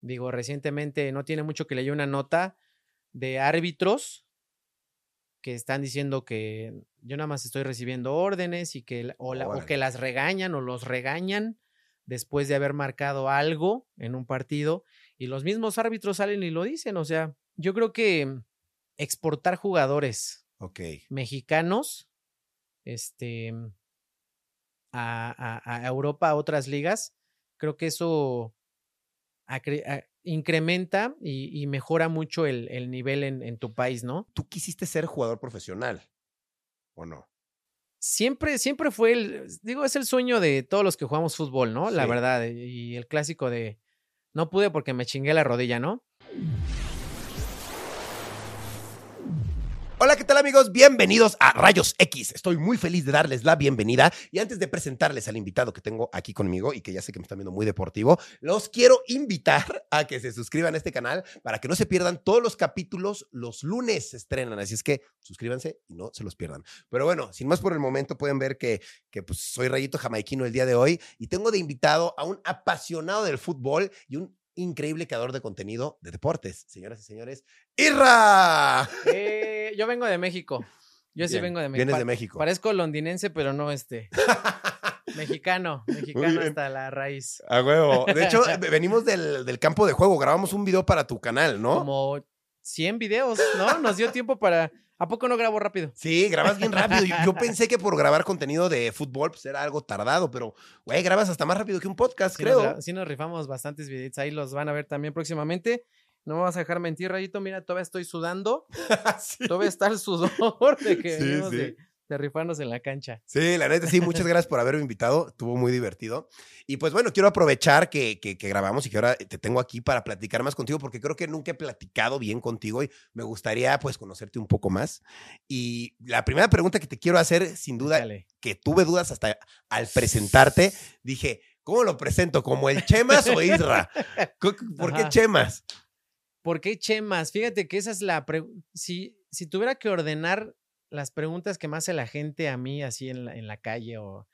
Digo, recientemente no tiene mucho que leí una nota de árbitros que están diciendo que yo nada más estoy recibiendo órdenes y que o, o que las regañan o los regañan después de haber marcado algo en un partido y los mismos árbitros salen y lo dicen. O sea, yo creo que exportar jugadores mexicanos este, a, Europa, a otras ligas, creo que eso incrementa y, mejora mucho el, nivel en, en, tu país, ¿no? Tú quisiste ser jugador profesional, ¿o no? siempre, siempre fue el, digo, es el sueño de todos los que jugamos fútbol, ¿no? La verdad, y el clásico de, no pude porque me chingué la rodilla, ¿no? Hola, ¿qué tal amigos? Bienvenidos a Rayos X. Estoy muy feliz de darles la bienvenida y antes de presentarles al invitado que tengo aquí conmigo y que ya sé que me están viendo muy deportivo, los quiero invitar a que se suscriban a este canal para que no se pierdan todos los capítulos. Los lunes se estrenan, así es que suscríbanse y no se los pierdan. Pero bueno, sin más por el momento pueden ver que, que pues, soy Rayito Jamaiquino el día de hoy y tengo de invitado a un apasionado del fútbol y un increíble creador de contenido de deportes. Señoras y señores, ¡Irra! Eh, yo vengo de México. Yo sí vengo de México. Vienes de México. Parezco londinense, pero no este. mexicano, mexicano hasta la raíz. A huevo. De hecho, venimos del, del, campo de juego. Grabamos un video para tu canal, ¿no? Como 100 videos, ¿no? Nos dio tiempo para ¿A poco no grabo rápido? Sí, grabas bien rápido. Yo, pensé que por grabar contenido de fútbol pues era algo tardado, pero, güey, grabas hasta más rápido que un podcast, creo. sí nos rifamos bastantes videos. Ahí los van a ver también próximamente. No me vas a dejar mentir, Rayito. Mira, todavía estoy sudando. Todavía está el sudor de que sí, de rifarnos en la cancha. Sí, la neta, sí, muchas gracias por haberme invitado, estuvo muy divertido. Y pues bueno, quiero aprovechar que, que, grabamos y que ahora te tengo aquí para platicar más contigo, porque creo que nunca he platicado bien contigo y me gustaría pues conocerte un poco más. Y la primera pregunta que te quiero hacer, sin duda, que tuve dudas hasta al presentarte, dije, ¿cómo lo presento? ¿Como el Chemas o Isra? ¿Por qué Chemas? ¿Por qué Chemas? Fíjate que esa es la pregunta. Si, si tuviera que ordenar las preguntas que más hace la gente a mí, así en la, en la calle, o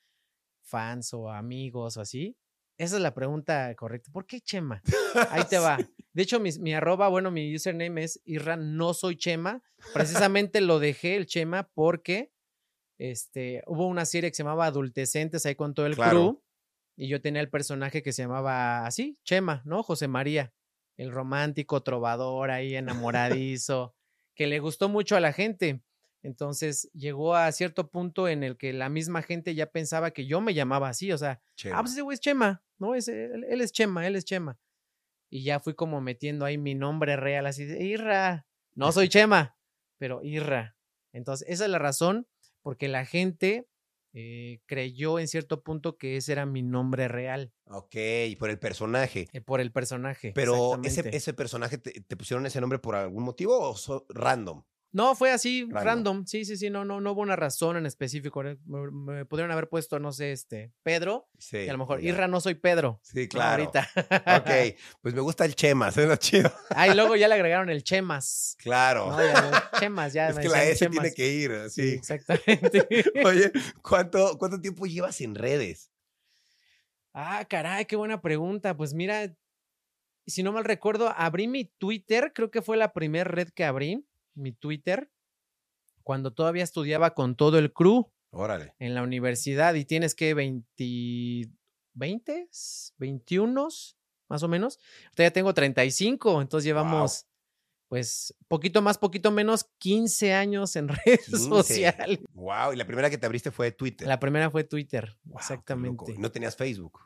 fans, o amigos, o así, esa es la pregunta correcta. ¿Por qué Chema? Ahí te va. De hecho, mi, mi, arroba, bueno, mi username es Irra, no soy Chema. Precisamente lo dejé el Chema porque este, hubo una serie que se llamaba Adultecentes ahí con todo el crew. Y yo tenía el personaje que se llamaba así, Chema, ¿no? José María, el romántico trovador ahí enamoradizo, que le gustó mucho a la gente. Entonces llegó a cierto punto en el que la misma gente ya pensaba que yo me llamaba así, o sea, ah, pues ese güey es Chema, ¿no? Es, él, es Chema, él es Chema. Y ya fui como metiendo ahí mi nombre real, así de Irra. No soy Chema, pero Irra. Entonces, esa es la razón porque la gente eh, creyó en cierto punto que ese era mi nombre real. Ok, por el personaje. Eh, por el personaje. Pero ese, ese personaje, te, pusieron ese nombre por algún motivo o random? No, fue así, random. Sí, sí, sí, no, no, no hubo una razón en específico. Me, pudieron haber puesto, no sé, este, Pedro. Sí. Y a lo mejor, Irra, no soy Pedro. Sí, claro. ahorita. ok, pues me gusta el Chemas, es lo chido. ah, y luego ya le agregaron el Chemas. Claro. chemas, ya. Es que la S tiene que ir, sí. sí exactamente. Oye, ¿cuánto, ¿cuánto tiempo llevas en redes? Ah, caray, qué buena pregunta. Pues mira, si no mal recuerdo, abrí mi Twitter, creo que fue la primera red que abrí mi Twitter cuando todavía estudiaba con todo el crew. Órale. En la universidad y tienes que 20, 20, 21 más o menos. Ahorita ya tengo 35, entonces llevamos pues poquito más, poquito menos, 15 años en redes sociales. Wow, y la primera que te abriste fue Twitter. La primera fue Twitter, exactamente. ¿No tenías Facebook?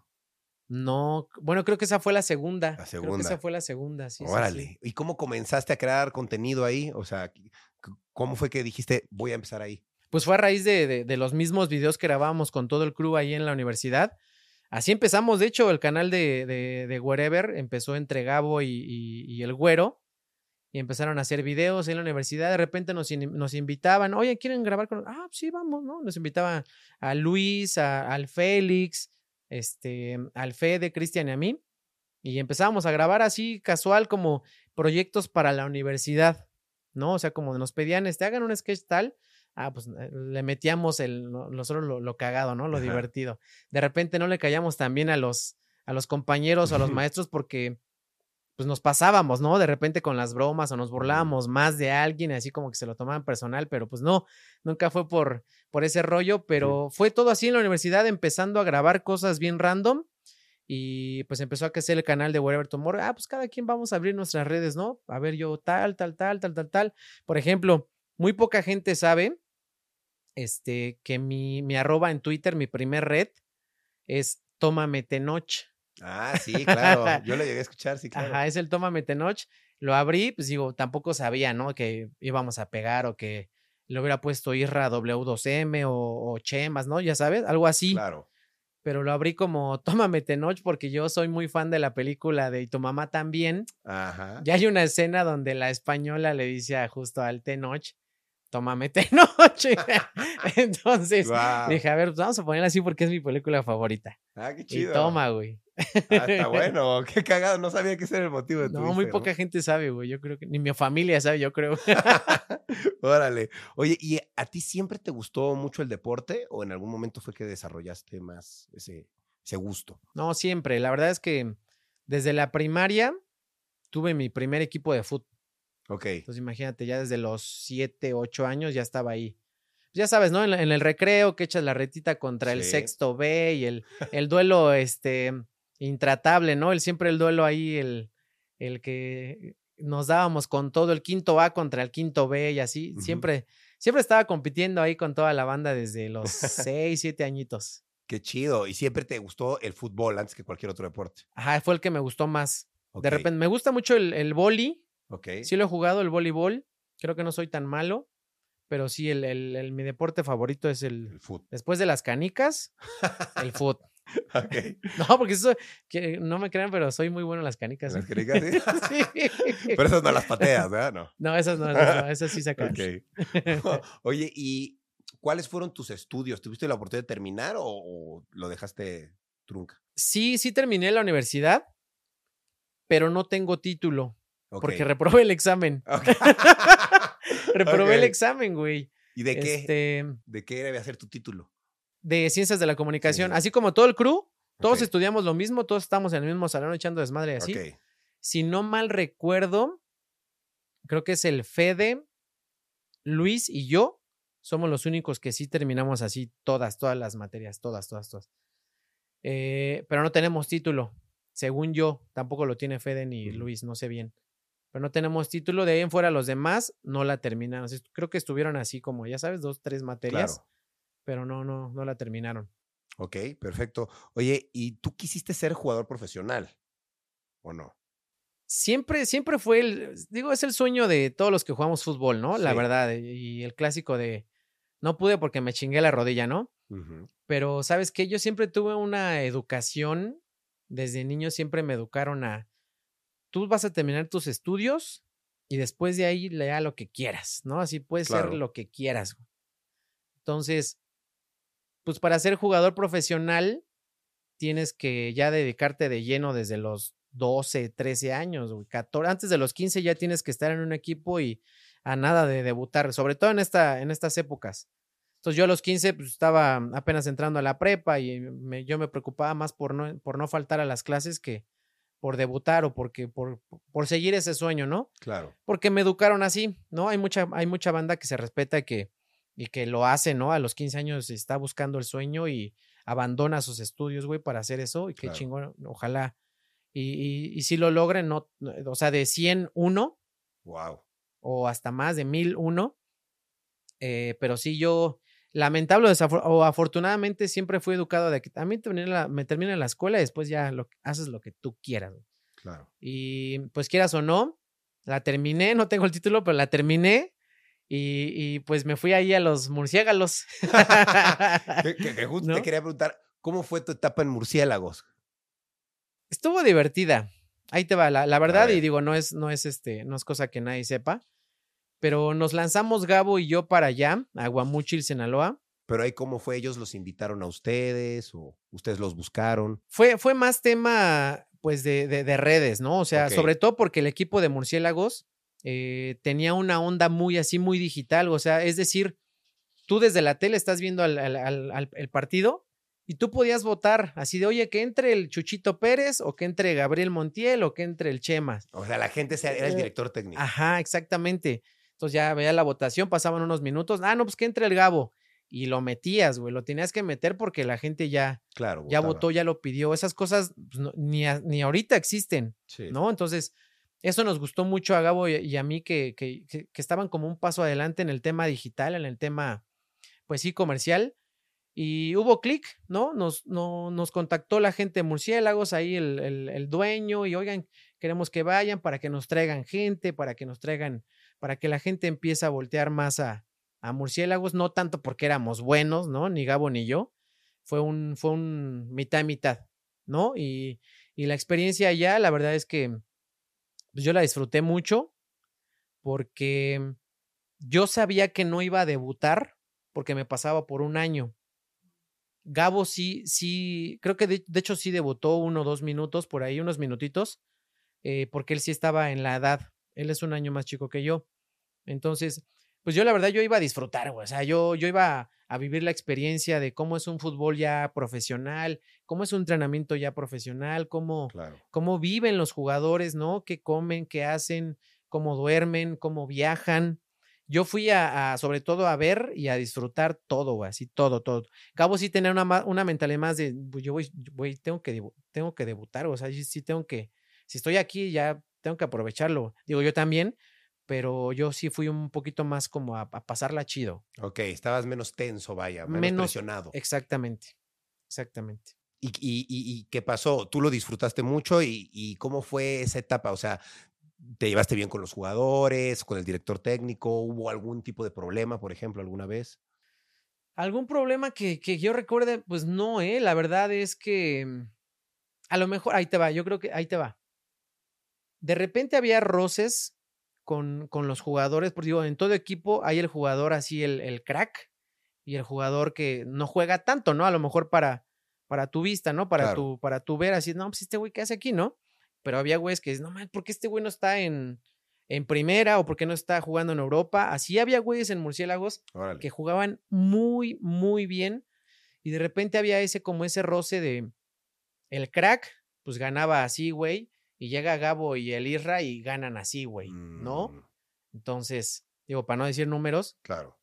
No, bueno, creo que esa fue la segunda. La segunda. Creo que esa fue la segunda, sí. Órale. ¿Y cómo comenzaste a crear contenido ahí? O sea, ¿cómo fue que dijiste, voy a empezar ahí? Pues fue a raíz de, de, los mismos videos que grabábamos con todo el crew ahí en la universidad. Así empezamos, de hecho, el canal de, de, de Wherever empezó entre Gabo y, y, el Güero. Y empezaron a hacer videos en la universidad. De repente nos, nos invitaban, oye, ¿quieren grabar con Ah, sí, vamos, ¿no? Nos invitaban a Luis, a, al Félix, este, al Fede, Cristian y a mí, y empezábamos a grabar así casual como proyectos para la universidad, ¿no? O sea, como nos pedían, este, hagan un sketch tal, ah, pues eh, le metíamos el, nosotros lo, lo cagado, ¿no? Lo divertido. De repente no le callamos también a los, a los compañeros o a los maestros porque pues nos pasábamos, ¿no? De repente con las bromas o nos burlábamos más de alguien, así como que se lo tomaban personal, pero pues no, nunca fue por, por ese rollo, pero fue todo así en la universidad, empezando a grabar cosas bien random y pues empezó a crecer el canal de Wherever Tomorrow. Ah, pues cada quien vamos a abrir nuestras redes, ¿no? A ver, yo tal, tal, tal, tal, tal, tal. Por ejemplo, muy poca gente sabe este, que mi, mi arroba en Twitter, mi primer red, es Tómame Tenoch. Ah, sí, claro. Yo lo llegué a escuchar, sí, claro. Ajá, es el Tómame Tenoch. Lo abrí, pues digo, tampoco sabía, ¿no? Que íbamos a pegar o que lo hubiera puesto Irra W2M o, o Chemas, ¿no? Ya sabes, algo así. Claro. Pero lo abrí como Tómame Tenoch porque yo soy muy fan de la película de Y tu mamá también. Ajá. Ya hay una escena donde la española le dice a justo al Tenoch, tómame Tenoch. Entonces dije, a ver, pues vamos a ponerla así porque es mi película favorita. Ah, qué Y chido. toma, güey. Ah, está bueno. Qué cagado. No sabía que ese era el motivo de tu No, muy poca gente sabe, güey. Yo creo que ni mi familia sabe, yo creo. Órale. Oye, ¿y a ti siempre te gustó mucho el deporte o en algún momento fue que desarrollaste más ese, ese gusto? No, siempre. La verdad es que desde la primaria tuve mi primer equipo de fútbol. Ok. Entonces imagínate, ya desde los 7, 8 años ya estaba ahí. Ya sabes, ¿no? En, el recreo que echas la retita contra el sexto B y el, el duelo este intratable, ¿no? El siempre el duelo ahí, el, el que nos dábamos con todo el quinto A contra el quinto B y así. Siempre, siempre estaba compitiendo ahí con toda la banda desde los 6, 7 añitos. Qué chido. Y siempre te gustó el fútbol antes que cualquier otro deporte. Ajá, fue el que me gustó más. De repente, me gusta mucho el, el boli. Ok. Sí lo he jugado, el voleibol. Creo que no soy tan malo. Pero sí, el, el- el- mi deporte favorito es el. El fútbol. Después de las canicas, el fútbol. No, porque eso, que no me crean, pero soy muy bueno en las canicas. Las canicas, sí. Sí. Pero esas no las pateas, ¿verdad? No. No, esas no, esas, no, esas sí sacan. Ok. Oye, ¿y cuáles fueron tus estudios? ¿Tuviste la oportunidad de terminar o, o lo dejaste trunca? Sí, sí terminé la universidad, pero no tengo título porque reprobé el examen. Reprobé el examen, güey. ¿Y de qué? Este, ¿De qué debe ser tu título? De ciencias de la comunicación. Así como todo el crew, todos estudiamos lo mismo, todos estamos en el mismo salón echando desmadre y así. Si no mal recuerdo, creo que es el Fede, Luis y yo somos los únicos que sí terminamos así todas, todas las materias, todas, todas, todas. Eh, pero no tenemos título, según yo, tampoco lo tiene Fede ni. Luis, no sé bien. Pero no tenemos título, de ahí en fuera los demás no la terminaron. Así- Creo que estuvieron así como, ya sabes, dos, tres materias, Claro. Pero no, no, no la terminaron. Ok, perfecto. Oye, ¿y tú quisiste ser jugador profesional? ¿O no? Siempre, siempre fue el, digo, es el sueño de todos los que jugamos fútbol, ¿no? La verdad, y el clásico de, no pude porque me chingué la rodilla, ¿no? Pero, ¿sabes qué? Yo siempre tuve una educación, desde niño siempre me educaron a, tú vas a terminar tus estudios y después de ahí lea lo que quieras, ¿no? Así puedes Claro. ser lo que quieras. Entonces, pues para ser jugador profesional, tienes que ya dedicarte de lleno desde los 12, 13 años, güey, 14, antes de los 15 ya tienes que estar en un equipo y a nada de debutar, sobre todo en, esta, en estas épocas. Entonces yo a los 15 pues, estaba apenas entrando a la prepa y me- yo me preocupaba más por no, por no faltar a las clases que por debutar o porque, por, por seguir ese sueño, ¿no? Claro. Porque me educaron así, ¿no? Hay mucha, hay mucha banda que se respeta y que, y que lo hace, ¿no? A los 15 años está buscando el sueño y abandona sus estudios, güey, para hacer eso. Y qué Claro. chingón, ojalá. Y, y, y si lo logren, no, no- o sea, de 100, uno Wow. o hasta más de 1001. Eh, pero sí, yo, lamentable o afortunadamente, siempre fui educado de que a mí la- me termina la escuela y después ya lo, haces lo que tú quieras. güey. Claro. Y pues quieras o no, la terminé, no tengo el título, pero la terminé. Y, y, pues me fui ahí a los murciélagos. Que, que- que justo ¿No? te quería preguntar, ¿cómo fue tu etapa en Murciélagos? Estuvo divertida. Ahí te va, la, la verdad, y digo, no es, no es este, no es cosa que nadie sepa. Pero nos lanzamos Gabo y yo para allá, a Guamúchil, Sinaloa. Pero ahí, ¿cómo fue? ¿Ellos los invitaron a ustedes o ustedes los buscaron? Fue, fue más tema, pues, de, de- de redes, ¿no? O sea, sobre todo porque el equipo de murciélagos eh, tenía una onda muy así, muy digital. O sea, es decir, tú desde la tele estás viendo al, al- el partido Y tú podías votar así de, oye, que entre el Chuchito Pérez o que entre Gabriel Montiel o que entre el Chemas. O sea, la gente era el Eh, director técnico. Ajá, exactamente. Entonces ya veía la votación, pasaban unos minutos. Ah, no, pues que entre el Gabo. Y lo metías, güey. Lo tenías que meter porque la gente ya, claro. ya votaba. votó, ya lo pidió. Esas cosas pues, no- ni, a- ni ahorita existen, Sí. ¿no? Entonces, eso nos gustó mucho a Gabo y, a mí que, que, estaban como un paso adelante en el tema digital, en el tema, pues sí, comercial. Y hubo clic, ¿no? Nos, no, nos contactó la gente de Murciélagos, ahí el, el- dueño, y oigan, queremos que vayan para que nos traigan gente, para que nos traigan, para que la gente empiece a voltear más a, a Murciélagos, no tanto porque éramos buenos, ¿no? Ni Gabo ni yo. Fue un, fue un mitad mitad, ¿no? Y, y la experiencia allá, la verdad es que pues, yo la disfruté mucho porque yo sabía que no iba a debutar porque me pasaba por un año. Gabo sí, sí, creo que de, hecho sí debutó uno o dos minutos, por ahí unos minutitos, eh, porque él sí estaba en la edad. Él es un año más chico que yo. Entonces, pues yo la verdad yo iba a disfrutar. O sea, yo, yo iba a, a vivir la experiencia de cómo es un fútbol ya profesional, cómo es un entrenamiento ya profesional, cómo, Claro. cómo viven los jugadores, ¿no? ¿Qué comen, qué hacen, cómo duermen, cómo viajan? Yo fui a, a, sobre todo a ver y a disfrutar todo, así todo, todo. Cabo sí tenía una, una mentalidad más de, pues, yo voy, voy, tengo que, tengo que debutar, o sea, sí, sí tengo que, si estoy aquí ya tengo que aprovecharlo. Digo, yo también, pero yo sí fui un poquito más como a, a pasarla chido. Ok, estabas menos tenso, vaya, menos, Menos- presionado. Exactamente, exactamente. ¿Y, y, y- qué pasó? ¿Tú lo disfrutaste mucho? ¿Y, y cómo fue esa etapa? O sea, ¿te llevaste bien con los jugadores, con el director técnico? ¿Hubo algún tipo de problema, por ejemplo, alguna vez? ¿Algún problema que, que yo recuerde? Pues no, ¿eh? La verdad es que mm, a lo mejor, ahí te va, yo creo que ahí te va. De repente había roces con, con los jugadores, porque digo, en todo equipo hay el jugador así, el, el crack, y el jugador que no juega tanto, ¿no? A lo mejor para, para tu vista, ¿no? Para, Claro. tu, para tu ver así, no, pues este güey, ¿qué hace aquí, no? Pero había güeyes que dicen, no, man, ¿por qué este güey no está en, en primera o por qué no está jugando en Europa? Así había güeyes en Murciélagos Órale. que jugaban muy, muy bien. Y de repente había ese, como ese roce de el crack, pues ganaba así, güey. Y llega Gabo y el Isra y ganan así, güey, ¿no? Mm, Entonces, digo, para no decir números, Claro.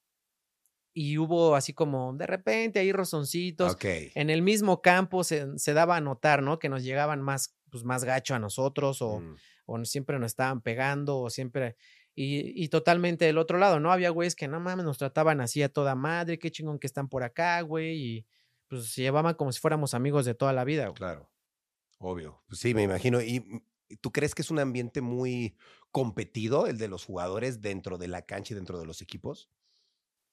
Y hubo así como de repente ahí rozoncitos. Ok. En el mismo campo se, se daba a notar, ¿no? Que nos llegaban más, pues más gacho a nosotros o, Mm, o siempre nos estaban pegando o siempre... Y, y totalmente del otro lado, ¿no? Había güeyes que no mames, nos trataban así a toda madre, qué chingón que están por acá, güey, y pues se llevaban como si fuéramos amigos de toda la vida, güey. claro. Obvio. Pues sí, me imagino. ¿Y mm, tú crees que es un ambiente muy competido el de los jugadores dentro de la cancha y dentro de los equipos?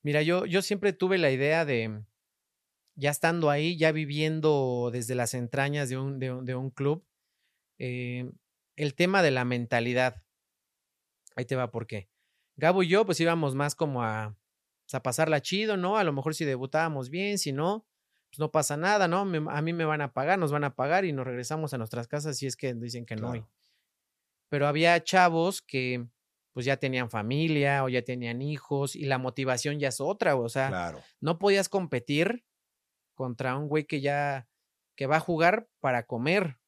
Mira, yo, yo siempre tuve la idea de, ya estando ahí, ya viviendo desde las entrañas de un, de un, de un club, eh, el tema de la mentalidad. Ahí te va, ¿por qué? Gabo y yo, pues íbamos más como a, pues, a pasarla chido, ¿no? A lo mejor si debutábamos bien, si no, pues no pasa nada, ¿no? Me- a mí me van a pagar, nos van a pagar y nos regresamos a nuestras casas si es que dicen que no. Claro. Pero había chavos que pues ya tenían familia o ya tenían hijos y la motivación ya es otra, o sea, Claro. no podías competir contra un güey que ya que va a jugar para comer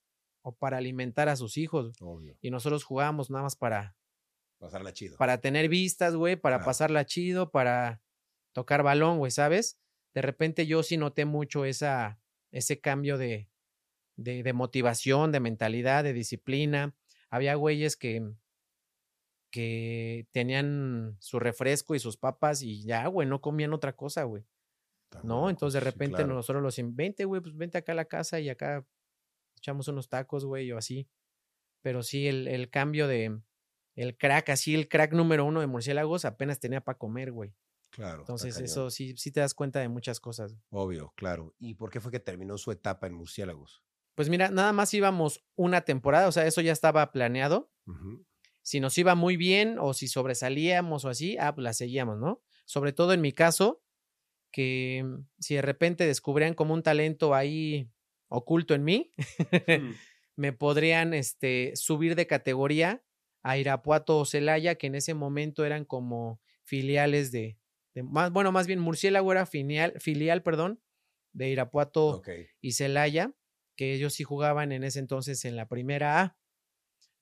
o para alimentar a sus hijos Obvio. y nosotros jugábamos nada más para Pasarla chido. para tener vistas, güey, para Claro. pasarla chido, para tocar balón, güey, ¿sabes? De repente yo sí noté mucho esa ese cambio de de, de motivación, de mentalidad, de disciplina. Había güeyes que que tenían su refresco y sus papas y ya, güey, no comían otra cosa, güey. ¿no? Entonces de sí, repente claro. nosotros los in- vente, güey, pues vente acá a la casa y acá echamos unos tacos, güey, o así. Pero sí, el, el cambio de el crack, así el crack número uno de murciélagos apenas tenía para comer, güey. Claro. Entonces eso sí, sí te das cuenta de muchas cosas. Obvio, claro. ¿Y por qué fue que terminó su etapa en Murciélagos? Pues mira, nada más íbamos una temporada, o sea, eso ya estaba planeado. Ujú. Si nos iba muy bien o si sobresalíamos o así, ah, pues la seguíamos, ¿no? Sobre todo en mi caso, que mm, si de repente descubrían como un talento ahí oculto en mí, me podrían este, subir de categoría a Irapuato o Celaya, que en ese momento eran como filiales de, de- más, bueno, más bien Murciélago era filial, filial, perdón, de Irapuato y Celaya, que ellos sí jugaban en ese entonces en la primera A.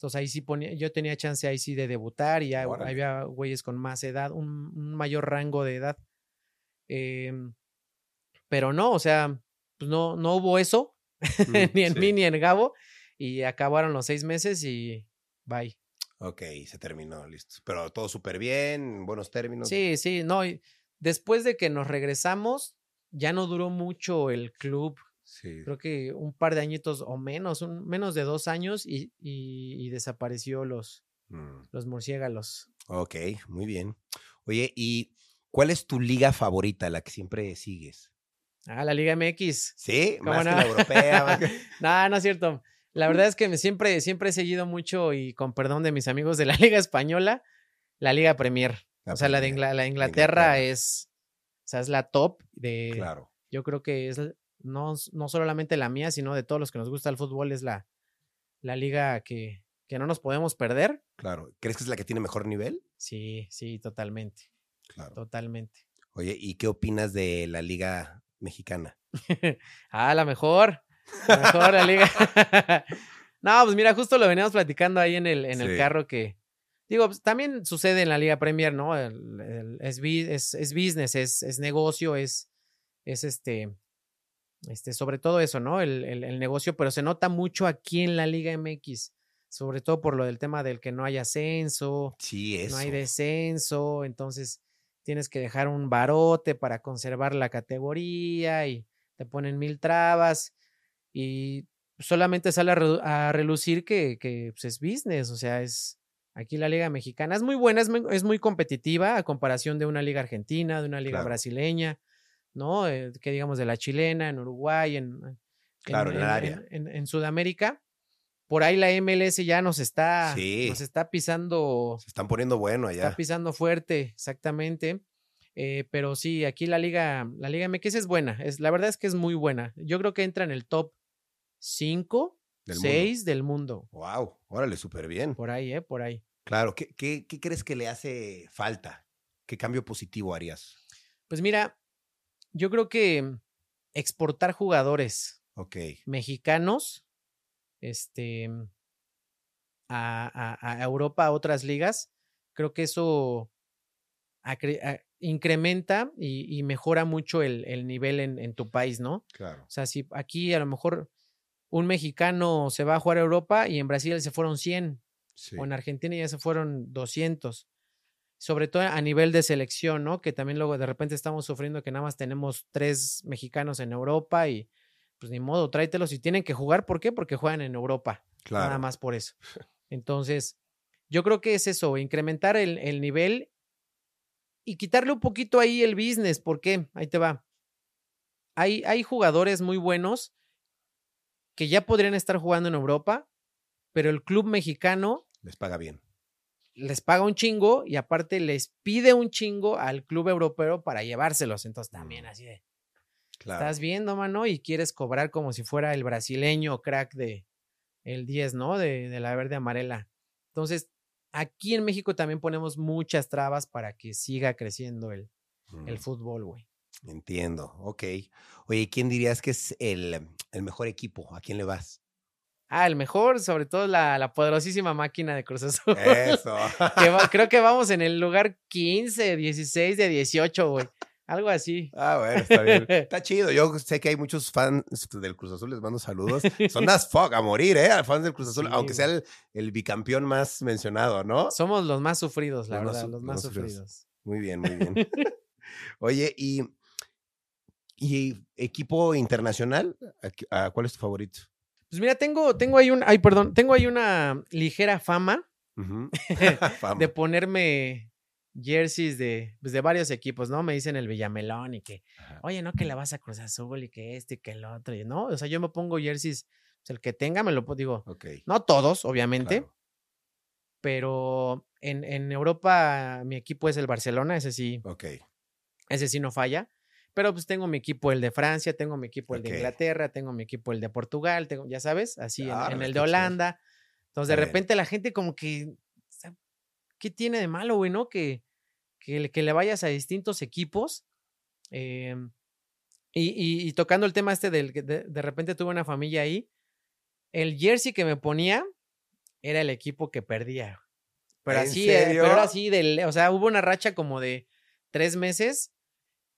Entonces ahí sí ponía, yo tenía chance ahí sí de debutar y ya Órale. había güeyes con más edad, un, un mayor rango de edad. Em, pero no, o sea, pues no, no hubo eso, ni en sí. mí ni en Gabo, y acabaron los seis meses y bye. Ok, se terminó, listo. Pero todo súper bien, buenos términos. Sí, sí, no. y después de que nos regresamos, ya no duró mucho el club. Sí. Creo que un par de añitos o menos, un, menos de dos años y, y- y desapareció los, Mm, los murciélagos. Ok, muy bien. Oye, ¿y cuál es tu liga favorita, la que siempre sigues? Ah, la Liga MX. ¿Sí? ¿Cómo Más que no? la europea. más que- No, no es cierto. La verdad es que me siempre, siempre he seguido mucho y con perdón de mis amigos de la Liga Española, la Liga Premier. La o sea, la de, Ingla- la Inglaterra, Inglaterra. es, o sea, es la top de, Claro. yo creo que es no, no solamente la mía, sino de todos los que nos gusta el fútbol, es la, la liga que, que no nos podemos perder. Claro. ¿Crees que es la que tiene mejor nivel? Sí, sí, totalmente, Claro. totalmente. Oye, ¿y qué opinas de la liga mexicana? ah, la mejor, la mejor la liga. no, pues mira, justo lo veníamos platicando ahí en el, en el carro que, digo, pues, también sucede en la Liga Premier, ¿no? El- el- es, es, es business, es, es negocio, es, es este, este, sobre todo eso, ¿no? El, el- el negocio, pero se nota mucho aquí en la Liga MX, sobre todo por lo del tema del que no hay ascenso, Sí, eso. no hay descenso, entonces tienes que dejar un barote para conservar la categoría y te ponen mil trabas y solamente sale a, relucir que, que, pues, es business, o sea, es aquí la liga mexicana es muy buena, es muy, es muy competitiva a comparación de una liga argentina, de una liga Claro. brasileña, ¿no? Eh, que digamos de la chilena, en Uruguay, en, Claro, en el área. en- en Sudamérica. Por ahí la MLS ya nos está, Sí. nos está pisando Se están poniendo bueno Está allá. pisando fuerte, exactamente. Eh, pero sí, aquí la liga, la liga MX es buena. Es, la verdad es que es muy buena. Yo creo que entra en el top 5, Del mundo. 6 del mundo. Wow, órale, súper bien. Por ahí, ¿eh? Por ahí. Claro, ¿qué, qué, qué crees que le hace falta? ¿Qué cambio positivo harías? Pues mira, yo creo que exportar jugadores mexicanos este, a, a- a Europa, a otras ligas, creo que eso incrementa y, y mejora mucho el, el nivel en, en tu país, ¿no? claro. O sea, si aquí a lo mejor un mexicano se va a jugar a Europa y en Brasil se fueron 100 Sí. o en Argentina ya se fueron 200. Sobre todo a nivel de selección, ¿no? Que también luego de repente estamos sufriendo que nada más tenemos tres mexicanos en Europa y pues ni modo, tráetelos y tienen que jugar. ¿Por qué? Porque juegan en Europa. claro. Nada más por eso. Entonces, yo creo que es eso, incrementar el, el nivel y quitarle un poquito ahí el business. ¿Por qué? Ahí te va. Hay, hay jugadores muy buenos que ya podrían estar jugando en Europa, pero el club mexicano Les paga bien. Les paga un chingo y aparte les pide un chingo al club europeo para llevárselos. Entonces también Mm. así de, Claro. estás viendo, mano, y quieres cobrar como si fuera el brasileño crack de el 10, ¿no? De, de la verde amarela. Entonces, aquí en México también ponemos muchas trabas para que siga creciendo el, el Mm, fútbol, güey. Entiendo, ok. Oye, ¿quién dirías que es el, el mejor equipo? ¿A quién le vas? Ah, el mejor, sobre todo la, la poderosísima máquina de Cruz Azul. Eso. que va- creo que vamos en el lugar 15, 16 de 18, güey. Algo así. Ah, bueno, está bien. Está chido. Yo sé que hay muchos fans del Cruz Azul, les mando saludos. Son las fuck a morir, ¿eh? A fans del Cruz Azul, Sí, aunque sea el, el bicampeón más mencionado, ¿no? Somos los más sufridos, la Los verdad, los más sufridos. sufridos. Muy bien, muy bien. Oye, y, y equipo internacional, ¿a qué- a ¿cuál es tu favorito? Pues mira, tengo, tengo ahí un, ay, perdón, tengo ahí una ligera fama de ponerme jerseys de, pues, de varios equipos, ¿no? Me dicen el Villamelón y que, Ajá. oye, no, que la vas a Cruz Azul y que este y que el otro, y no, o sea, yo me pongo jerseys, pues el que tenga me lo digo, no todos, obviamente, claro. pero en, en Europa mi equipo es el Barcelona, ese sí, Ok. ese sí no falla. Pero pues tengo mi equipo el de Francia, tengo mi equipo el de Inglaterra, tengo mi equipo el de Portugal, tengo, ya sabes, así en- el de. Holanda. Entonces de repente la gente como que, ¿qué tiene de malo, güey, no? Que, que, le- que le vayas a distintos equipos. em, Y, y- y tocando el tema este del que de, de repente tuve una familia ahí, el jersey que me ponía era el equipo que perdía. Pero ¿En así, eh, pero así, del, o sea, hubo una racha como de tres meses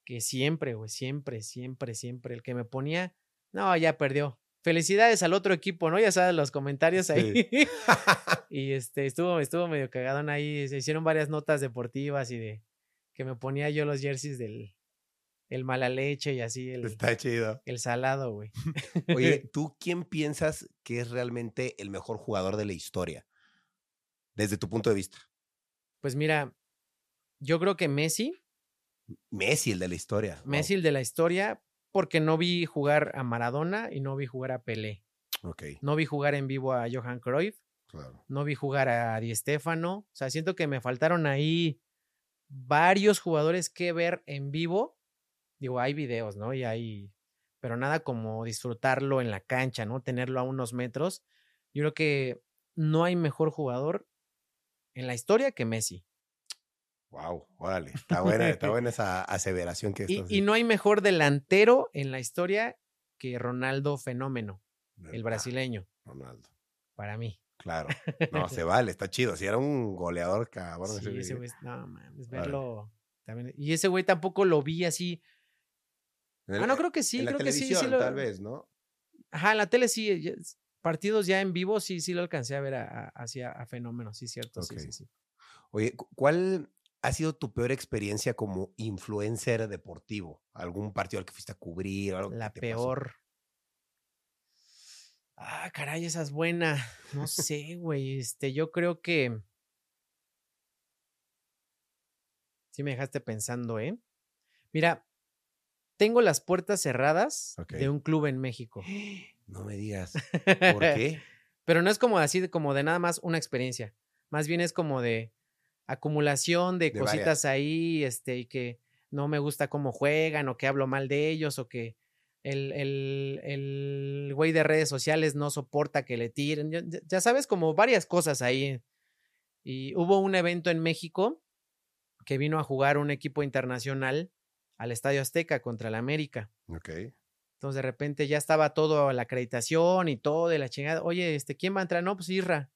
que siempre, güey, siempre, siempre, siempre el que me ponía, no, ya perdió. Felicidades al otro equipo, ¿no? Ya sabes los comentarios ahí. y este, estuvo, estuvo medio cagadón ahí. Se hicieron varias notas deportivas y de que me ponía yo los jerseys del el mala leche y así, el, Está chido. el salado, güey. Oye, ¿tú quién piensas que es realmente el mejor jugador de la historia? Desde tu punto de vista. Pues mira, yo creo que Messi, Messi, el de la historia. Wow. Messi el de la historia, porque no vi jugar a Maradona y no vi jugar a Pelé. Ok, No vi jugar en vivo a Johan Cruyff, claro. no vi jugar a Di Stéfano. O sea, siento que me faltaron ahí varios jugadores que ver en vivo. Digo, hay videos, ¿no? Y hay, pero nada como disfrutarlo en la cancha, ¿no? Tenerlo a unos metros. Yo creo que no hay mejor jugador en la historia que Messi. Wow, órale. Está buena, está buena esa aseveración que Y, estás y no hay mejor delantero en la historia que Ronaldo Fenómeno, el brasileño, Ronaldo. para mí. Claro. No, se vale, está chido. Si era un goleador, cabrón. Sí, ese güey, no mames, verlo. también- Y ese güey tampoco lo vi así. Ah, no, creo que sí, en la creo que sí, sí lo- tal vez, ¿no? Ajá, en la tele sí, partidos ya en vivo sí, sí lo alcancé a ver a, a- así a, a fenómeno, sí, cierto, sí, sí, sí. Oye, cu- ¿cuál ha sido tu peor experiencia como influencer deportivo? ¿Algún partido al que fuiste a cubrir o algo que La pasó? peor. Ah, caray, esa es buena. No sé, güey. Este, yo creo que. Sí me dejaste pensando, ¿eh? Mira, tengo las puertas cerradas de un club en México. No me digas. ¿Por qué? Pero no es como así, como de nada más una experiencia. Más bien es como de acumulación de, De cositas varias. ahí, este, y que no me gusta cómo juegan, o que hablo mal de ellos, o que el, el, el güey de redes sociales no soporta que le tiren. Ya, sabes, como varias cosas ahí. Y hubo un evento en México que vino a jugar un equipo internacional al Estadio Azteca contra el América. Ok. Entonces de repente ya estaba todo la acreditación y todo de la chingada. Oye, este, ¿quién va a entrar? No, pues Isra.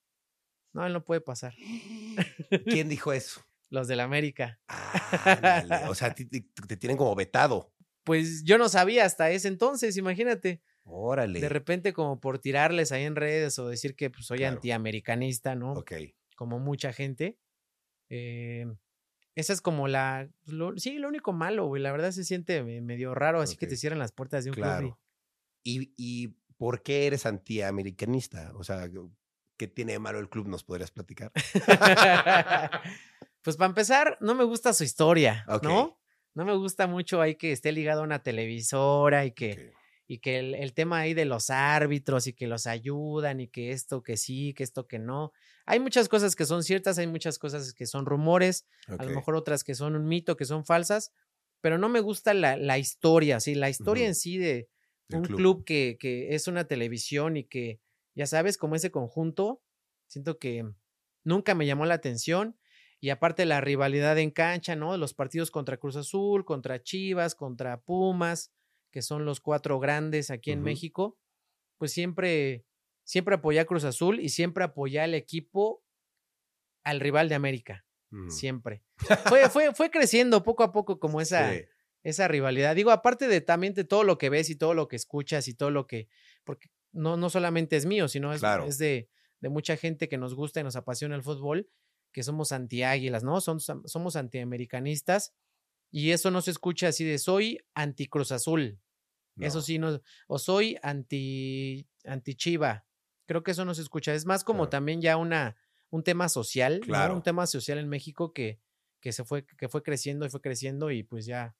No, él no puede pasar. ¿Quién dijo eso? Los del América. O sea, te, tienen como vetado. Pues yo no sabía hasta ese entonces, imagínate. Órale. De repente como por tirarles ahí en redes o decir que pues, soy Claro. antiamericanista, ¿no? Ok. Como mucha gente. Eh, esa es como la... lo- sí, lo único malo, güey. La verdad se siente me- medio raro así que te cierran las puertas de un club. y- Claro. ¿Y, ¿Y por qué eres antiamericanista? O sea, ¿qué tiene de malo el club? ¿Nos podrías platicar? pues para empezar, no me gusta su historia. ¿no? No me gusta mucho ahí que esté ligado a una televisora y que, y que el, el tema ahí de los árbitros y que los ayudan y que esto que sí, que esto que no. Hay muchas cosas que son ciertas, hay muchas cosas que son rumores, a lo mejor otras que son un mito, que son falsas, pero no me gusta la, la historia, sí, la historia en sí de un club. club, que, que es una televisión y que, ya sabes, como ese conjunto, siento que nunca me llamó la atención. Y aparte la rivalidad en cancha, ¿no? Los partidos contra Cruz Azul, contra Chivas, contra Pumas, que son los cuatro grandes aquí en. México, pues siempre, siempre apoyé a Cruz Azul y siempre apoyé al equipo, al rival de América, Mm. siempre. Fue, fue, fue creciendo poco a poco como esa, Sí. esa rivalidad. Digo, aparte de también de todo lo que ves y todo lo que escuchas y todo lo que, porque no, no solamente es mío, sino es, Claro. es de, de mucha gente que nos gusta y nos apasiona el fútbol, que somos antiáguilas, ¿no? Son, som- somos antiamericanistas y eso no se escucha así de soy anti Cruz Azul. Eso No. sí, no, o soy anti, anti Chiva. Creo que eso no se escucha. Es más como Claro. también ya una, un tema social, ¿no? Claro. Un tema social en México que, que se fue, que fue creciendo y fue creciendo y pues ya,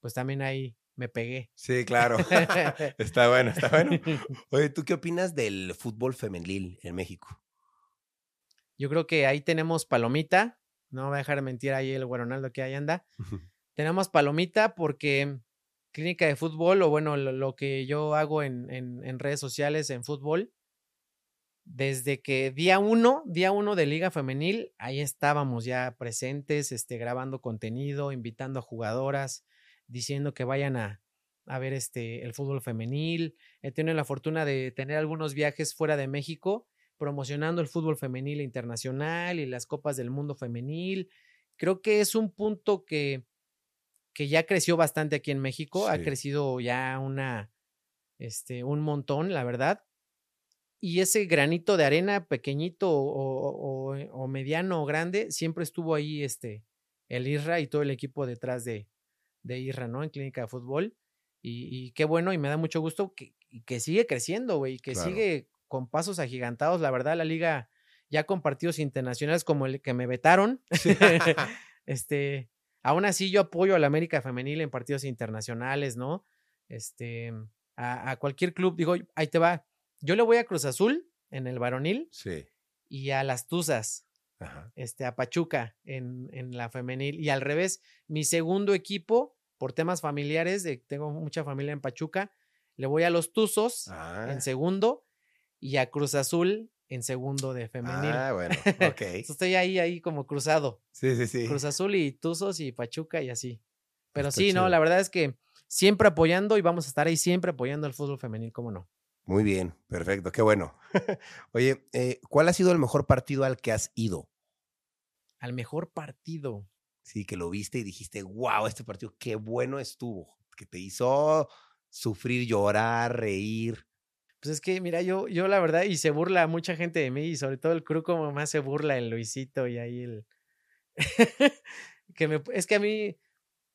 pues también ahí me pegué. Sí, claro. está bueno, está bueno. Oye, ¿tú qué opinas del fútbol femenil en México? Yo creo que ahí tenemos palomita. No voy a dejar de mentir ahí el Ronaldo que ahí anda. Tenemos palomita porque clínica de fútbol, o bueno, lo, lo que yo hago en, en- en redes sociales, en fútbol, desde que día uno, día uno de Liga Femenil, ahí estábamos ya presentes, este, grabando contenido, invitando a jugadoras, diciendo que vayan a, a ver este, el fútbol femenil. He tenido la fortuna de tener algunos viajes fuera de México promocionando el fútbol femenil internacional y las copas del mundo femenil. Creo que es un punto que, que ya creció bastante aquí en México, ha crecido ya una, este, un montón, la verdad. Y ese granito de arena pequeñito o, o- o- o mediano o grande, siempre estuvo ahí este, el IRRA y todo el equipo detrás de, de IRRA, ¿no? En Clínica de Fútbol. Y, y qué bueno, y me da mucho gusto que, que sigue creciendo, güey, que Claro. sigue con pasos agigantados. La verdad, la liga ya con partidos internacionales como el que me vetaron. este, aún así yo apoyo a la América Femenil en partidos internacionales, ¿no? Este, a, a cualquier club, digo, ahí te va. Yo le voy a Cruz Azul en el varonil Sí. y a las Tuzas, Ajá. este, a Pachuca en, en la femenil. Y al revés, mi segundo equipo, por temas familiares, de, tengo mucha familia en Pachuca, le voy a los Tuzos Ah, en segundo y a Cruz Azul en segundo de femenil. ah, bueno, ok. Estoy ahí, ahí como cruzado. Sí, sí, sí. Cruz Azul y Tuzos y Pachuca y así. Pero Está sí, no, la verdad es que siempre apoyando y vamos a estar ahí siempre apoyando al fútbol femenil, ¿cómo no? Muy bien, perfecto, qué bueno. Oye, eh, ¿cuál ha sido el mejor partido al que has ido? Al mejor partido. Sí, que lo viste y dijiste, wow, este partido, qué bueno estuvo, que te hizo sufrir, llorar, reír. Pues es que, mira, yo, yo la verdad, y se burla mucha gente de mí, y sobre todo el crew como más se burla el Luisito y ahí el... que me, es que a mí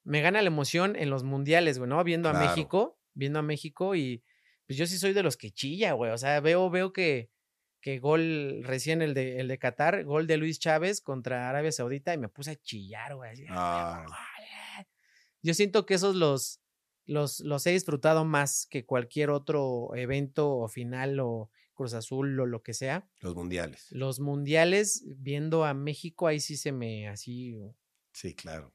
me gana la emoción en los mundiales, güey, ¿no? Viendo a. México, viendo a México y pues yo sí soy de los que chilla, güey. O sea, veo, veo que, que gol recién el de, el de Qatar, gol de Luis Chávez contra Arabia Saudita y me puse a chillar, güey. Ah. Yo siento que esos los, los, los he disfrutado más que cualquier otro evento o final o Cruz Azul o lo que sea. Los mundiales. Los mundiales, viendo a México, ahí sí se me así, Sí, claro.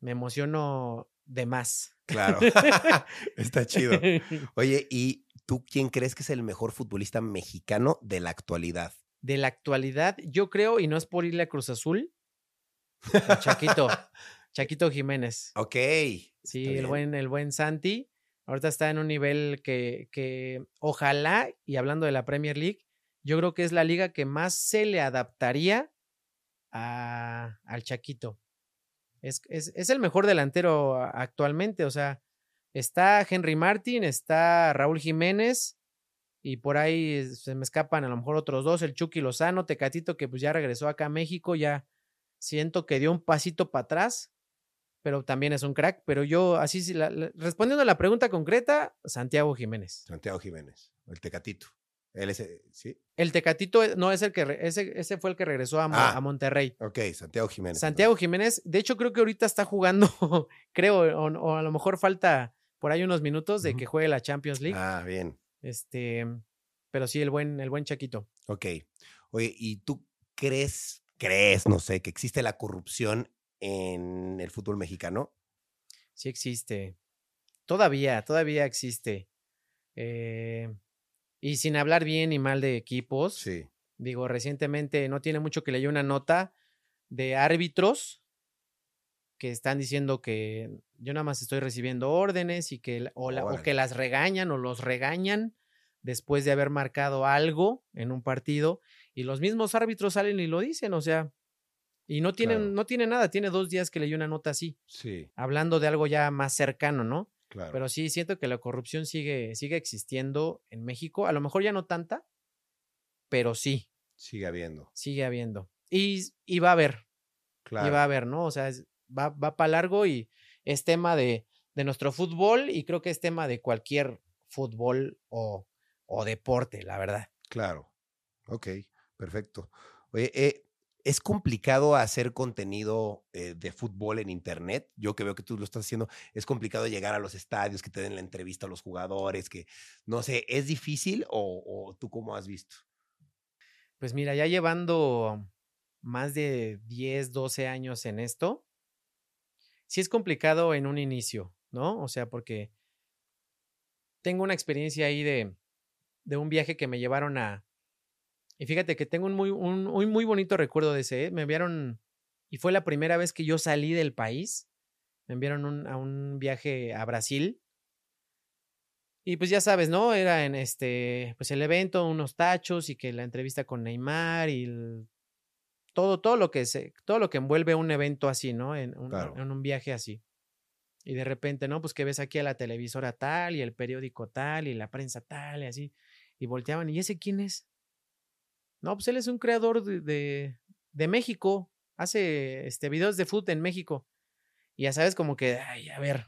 me emociono de más. Claro. Está chido. Oye, ¿y tú quién crees que es el mejor futbolista mexicano de la actualidad? De la actualidad, yo creo, y no es por irle a Cruz Azul, el Chaquito, Chaquito Jiménez. Ok. Sí, el buen, el buen Santi. Ahorita está en un nivel que, que ojalá, y hablando de la Premier League, yo creo que es la liga que más se le adaptaría a- al Chaquito. Es, es- el mejor delantero actualmente. O sea, está Henry Martin, está Raúl Jiménez, y por ahí se me escapan a lo mejor otros dos, el Chucky Lozano, Tecatito, que pues ya regresó acá a México, ya siento que dio un pasito para atrás pero también es un crack. Pero yo, así, sí, la- la- respondiendo a la pregunta concreta, Santiago Jiménez. Santiago Jiménez, el Tecatito. Él es, ¿sí? El Tecatito eh, no es el que, re- ese, ese fue el que regresó a, Mo- Ah. a Monterrey. Ok, Santiago Jiménez. Santiago Jiménez, de hecho, creo que ahorita está jugando, creo, o, o a lo mejor falta por ahí unos minutos de que juegue la Champions League. Ah, bien. Este, pero sí, el buen, el buen Chaquito. Ok. Oye, ¿y tú crees, crees, no sé, que existe la corrupción en el fútbol mexicano? Sí existe. Todavía, todavía existe. Eh, y sin hablar bien y mal de equipos. Sí. Digo, recientemente no tiene mucho que leí una nota de árbitros que están diciendo que yo nada más estoy recibiendo órdenes y que o, la- o Órale. que las regañan o los regañan después de haber marcado algo en un partido y los mismos árbitros salen y lo dicen, o sea, y no tienen Claro. no tiene nada, tiene dos días que leí una nota así, Sí, hablando de algo ya más cercano, ¿no? Claro. Pero sí siento que la corrupción sigue sigue existiendo en México, a lo mejor ya no tanta, pero sí, Sigue habiendo. sigue habiendo. Y, y va a haber, Claro. y va a haber, ¿no? O sea, es- va, va para largo y es tema de, de nuestro fútbol y creo que es tema de cualquier fútbol o, o deporte, la verdad. Claro. Ok, perfecto. Oye, eh, ¿es complicado hacer contenido eh, de fútbol en Internet? Yo que veo que tú lo estás haciendo, es complicado llegar a los estadios, que te den la entrevista a los jugadores, que no sé, ¿es difícil o, tú cómo has visto? Pues mira, ya llevando más de 10, 12 años en esto, sí es complicado en un inicio, ¿no? O sea, porque tengo una experiencia ahí de un viaje que me llevaron a... Y fíjate que tengo un muy, un, un muy bonito recuerdo de ese. ¿eh? Me enviaron, y fue la primera vez que yo salí del país, me enviaron un- a un viaje a Brasil Y pues ya sabes, ¿no? Era en este, pues el evento, unos tachos y que la entrevista con Neymar y el- todo, todo lo que se, todo lo que envuelve un evento así, ¿no? En un, Claro. en un viaje así. Y de repente, ¿no? Pues que ves aquí a la televisora tal y el periódico tal y la prensa tal y así. Y volteaban, ¿y ese quién es? No, pues él es un creador de, de, de México. Hace este, videos de fútbol en México. Y ya sabes, como que, ay, a ver.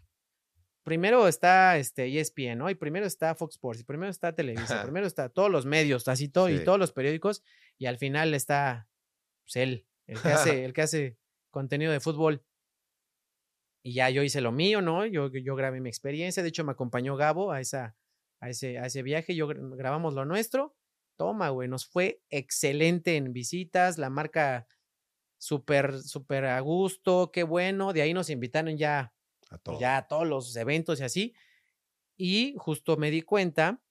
Primero está este ESPN, ¿no? Y primero está Fox Sports, y primero está Televisa, primero está todos los medios, así todo, y todos los periódicos, y al final está pues, él, el que hace, el que hace contenido de fútbol. Y ya yo hice lo mío, ¿no? Yo, yo grabé mi experiencia. De hecho, me acompañó Gabo a, esa, a, ese, a ese viaje. Yo gra- grabamos lo nuestro. Toma, güey. Nos fue excelente en visitas. La marca súper, súper a gusto. Qué bueno. De ahí nos invitaron ya, A todo. ya a todos los eventos y así. Y justo me di cuenta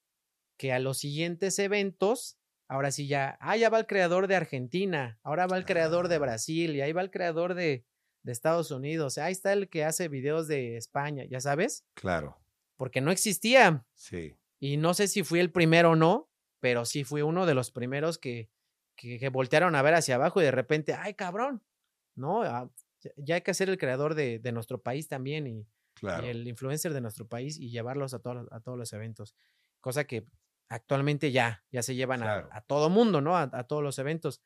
que a los siguientes eventos, ahora sí ya, ah, ya va el creador de Argentina, ahora va el creador de Ah. Brasil y ahí va el creador de, de Estados Unidos, ahí está el que hace videos de España, ya sabes, Claro. porque no existía Sí. y no sé si fui el primero o no, pero sí fui uno de los primeros que, que, que voltearon a ver hacia abajo y de repente, ay cabrón, no, Ah, ya- hay que ser el creador de, de nuestro país también y, Claro. y el influencer de nuestro país y llevarlos a todos, a todos los eventos. Cosa que actualmente ya, ya se llevan a- Claro. a, todo mundo, ¿no? A, a todos los eventos.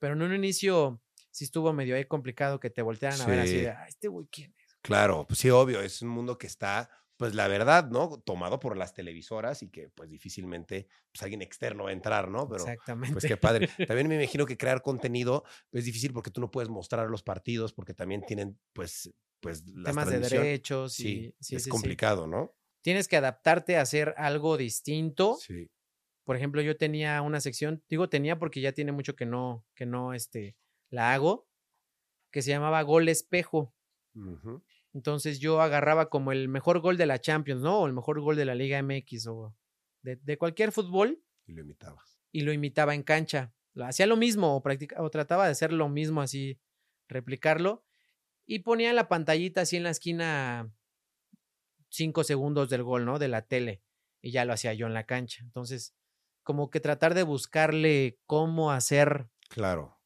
Pero en un inicio sí estuvo medio ahí complicado que te voltearan a ver así Sí. de, "Ah, este güey, ¿quién es? Claro, pues sí, obvio, es un mundo que está, pues la verdad, ¿no? Tomado por las televisoras y que pues difícilmente pues, alguien externo va a entrar, ¿no? Pero Exactamente. pues qué padre. También me imagino que crear contenido es difícil porque tú no puedes mostrar los partidos porque también tienen pues pues las Temas de derechos y Sí, es sí, sí. complicado, ¿no? Tienes que adaptarte a hacer algo distinto. Sí. Por ejemplo, yo tenía una sección, digo tenía porque ya tiene mucho que no, que no, este, la hago, que se llamaba Gol Espejo. Ujú. Entonces yo agarraba como el mejor gol de la Champions, ¿no? O el mejor gol de la Liga MX o de, de cualquier fútbol Y lo imitabas. y lo imitaba en cancha. Lo- Hacía lo mismo o, practica- o trataba de hacer lo mismo así, replicarlo. Y ponía la pantallita así en la esquina cinco segundos del gol, ¿no? De la tele. Y ya lo hacía yo en la cancha. Entonces, como que tratar de buscarle cómo hacer Claro.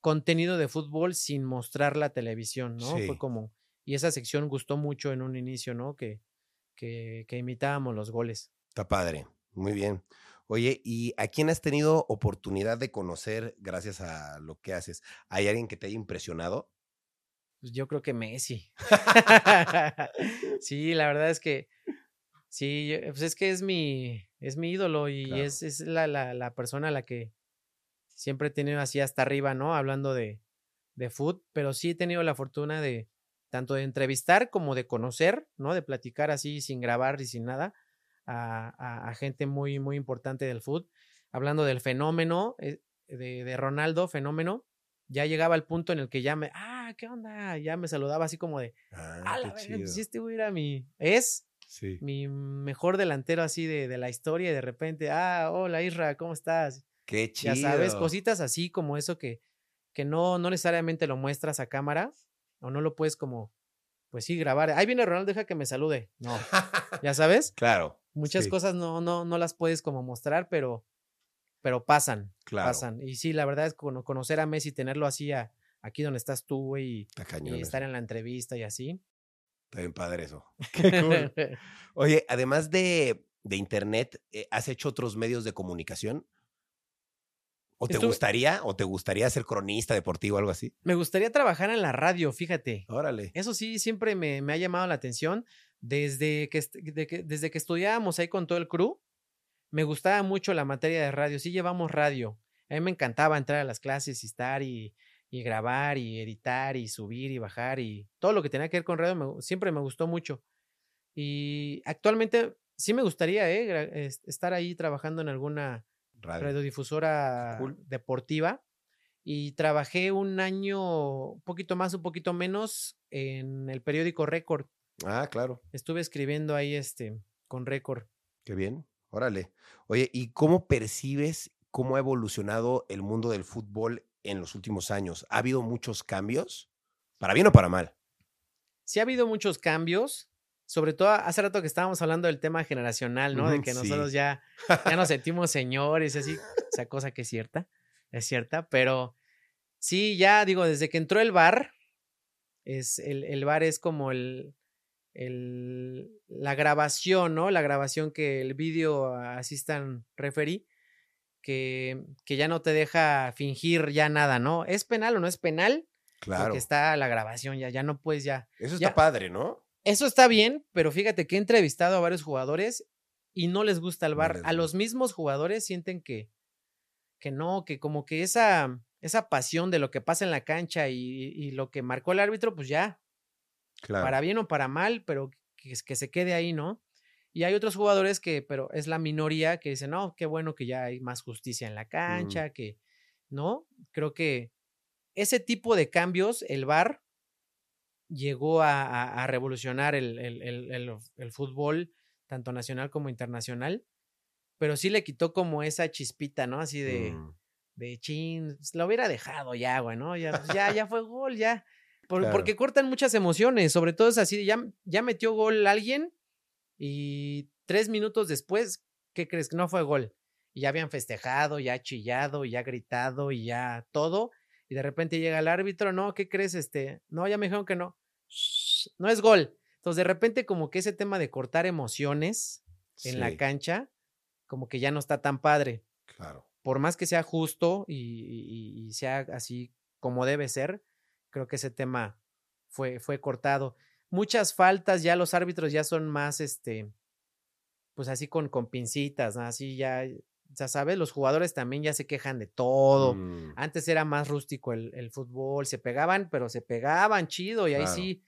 contenido de fútbol sin mostrar la televisión, ¿no? Sí. Fue como, y esa sección gustó mucho en un inicio, ¿no? Que, que, que imitábamos los goles. Está padre. Muy bien. Oye, ¿y a quién has tenido oportunidad de conocer gracias a lo que haces? ¿Hay alguien que te haya impresionado? Pues yo creo que Messi. sí, la verdad es que sí, pues es que es mi, es mi ídolo y Claro. es, es la, la, la persona a la que siempre he tenido así hasta arriba, ¿no? Hablando de, de food, pero sí he tenido la fortuna de tanto de entrevistar como de conocer, ¿no? De platicar así sin grabar y sin nada a, a- a gente muy, muy importante del food. Hablando del fenómeno eh, de, de Ronaldo, fenómeno, ya llegaba al punto en el que ya me, ah, ¿qué onda? Ya me saludaba así como de, Ah, la verga, pues, si este güey era mi, es Sí. mi mejor delantero así de, de la historia y de repente, ah, hola Isra, ¿cómo estás? Qué chido. Ya sabes, cositas así como eso que, que no, no necesariamente lo muestras a cámara o no lo puedes como, pues sí, grabar. Ahí viene Ronaldo, deja que me salude. No, ya sabes, claro. muchas sí, cosas no, no, no las puedes como mostrar, pero, pero pasan, Claro. pasan. Y sí, la verdad es conocer a Messi, tenerlo así a- aquí donde estás tú, güey, y, estar en la entrevista y así. Está bien padre eso. Qué cool. Oye, además de, de internet, eh, ¿has hecho otros medios de comunicación? ¿O te Estuve- gustaría? ¿O te gustaría ser cronista deportivo o algo así? Me gustaría trabajar en la radio, fíjate. Órale. Eso sí, siempre me, me ha llamado la atención. Desde que, est- de que- desde que estudiábamos ahí con todo el crew, me gustaba mucho la materia de radio. Sí llevamos radio. A mí me encantaba entrar a las clases y estar y, y grabar y editar y subir y bajar y todo lo que tenía que ver con radio me siempre me gustó mucho. Y actualmente sí me gustaría eh, estar ahí trabajando en alguna Radio. radiodifusora Cool. deportiva y trabajé un año, un poquito más, un poquito menos, en el periódico Récord. Ah, claro. Estuve escribiendo ahí este con Récord. Qué bien. Órale. Oye, ¿y cómo percibes cómo ha evolucionado el mundo del fútbol en los últimos años? ¿Ha habido muchos cambios? ¿Para bien o para mal? Sí ha habido muchos cambios. Sobre todo hace rato que estábamos hablando del tema generacional, ¿no? De que sí. nosotros ya, ya nos sentimos señores, y así, esa cosa que es cierta, es cierta, pero sí, ya digo, desde que entró el bar, es, el, el bar es como el, el, la grabación, ¿no? La grabación que el video assistant referee, que, que ya no te deja fingir ya nada, ¿no? ¿Es penal o no es penal? Claro. Porque está la grabación, ya, ya no puedes ya. Eso está ya- padre, ¿no? Eso está bien, pero fíjate que he entrevistado a varios jugadores y no les gusta el bar. a los mismos jugadores sienten que, que no, que como que esa, esa pasión de lo que pasa en la cancha y, y lo que marcó el árbitro, pues ya, Claro. para bien o para mal, pero que, que se quede ahí, ¿no? Y hay otros jugadores que, pero es la minoría que dicen, no, qué bueno que ya hay más justicia en la cancha, que, ¿no? Creo que ese tipo de cambios, el VAR llegó a, a- a revolucionar el, el- el- el- el fútbol, tanto nacional como internacional, pero sí le quitó como esa chispita, ¿no? Así de, Mm, de chin, pues, lo hubiera dejado ya, güey, ¿no? Ya, pues, ya, ya fue gol, ya. Por- Claro. Porque cortan muchas emociones, sobre todo es así, ya, ya metió gol alguien y tres minutos después, ¿qué crees? No fue gol. Y ya habían festejado, ya chillado, ya gritado y ya todo. Y de repente llega el árbitro, no, ¿qué crees? Este, no, ya me dijeron que no. Shh, no es gol. Entonces, de repente, como que ese tema de cortar emociones en la cancha, como que ya no está tan padre Claro. por más que sea justo y, y- y sea así como debe ser, creo que ese tema fue, fue cortado. Muchas faltas, ya los árbitros ya son más, este, pues así con, con pincitas, ¿no? Así ya, ya sabes, los jugadores también ya se quejan de todo. Mm, Antes era más rústico el, el fútbol, se pegaban, pero se pegaban chido y ahí Claro. sí,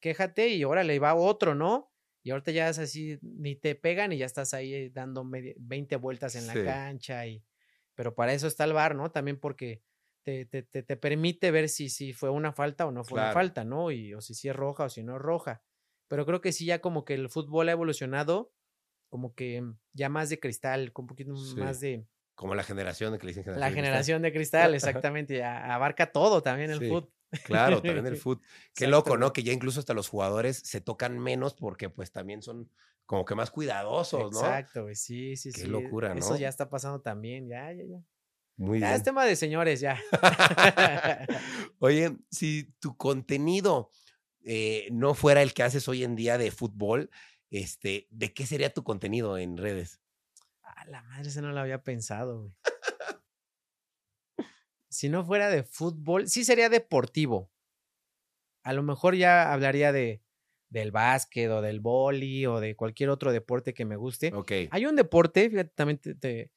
quéjate y órale, va otro, ¿no? Y ahorita ya es así, ni te pegan y ya estás ahí dando media- 20 vueltas en Sí. la cancha y pero para eso está el VAR, ¿no? También porque te, te, te, te permite ver si, si fue una falta o no fue una falta, ¿no? Y, o si sí es roja o si no es roja. Pero creo que sí, ya como que el fútbol ha evolucionado, como que ya más de cristal, con un poquito Sí. más de, Como la generación de que le dicen generación. la de cristal. generación de cristal, exactamente, abarca todo también el Sí, fútbol. Claro, también el fútbol. Qué loco, ¿no? Que ya incluso hasta los jugadores se tocan menos porque pues también son como que más cuidadosos, ¿no? Exacto, güey, sí, sí, Qué sí. locura, Eso ¿no? ya está pasando también, ya, ya, ya. Muy Ya bien. es tema de señores, ya. Oye, si tu contenido eh, no fuera el que haces hoy en día de fútbol, este, ¿de qué sería tu contenido en redes? A la madre, ese no lo había pensado, güey. si no fuera de fútbol, sí sería deportivo. A lo mejor ya hablaría de del básquet o del boli o de cualquier otro deporte que me guste. Ok. Hay un deporte, fíjate, también te- te-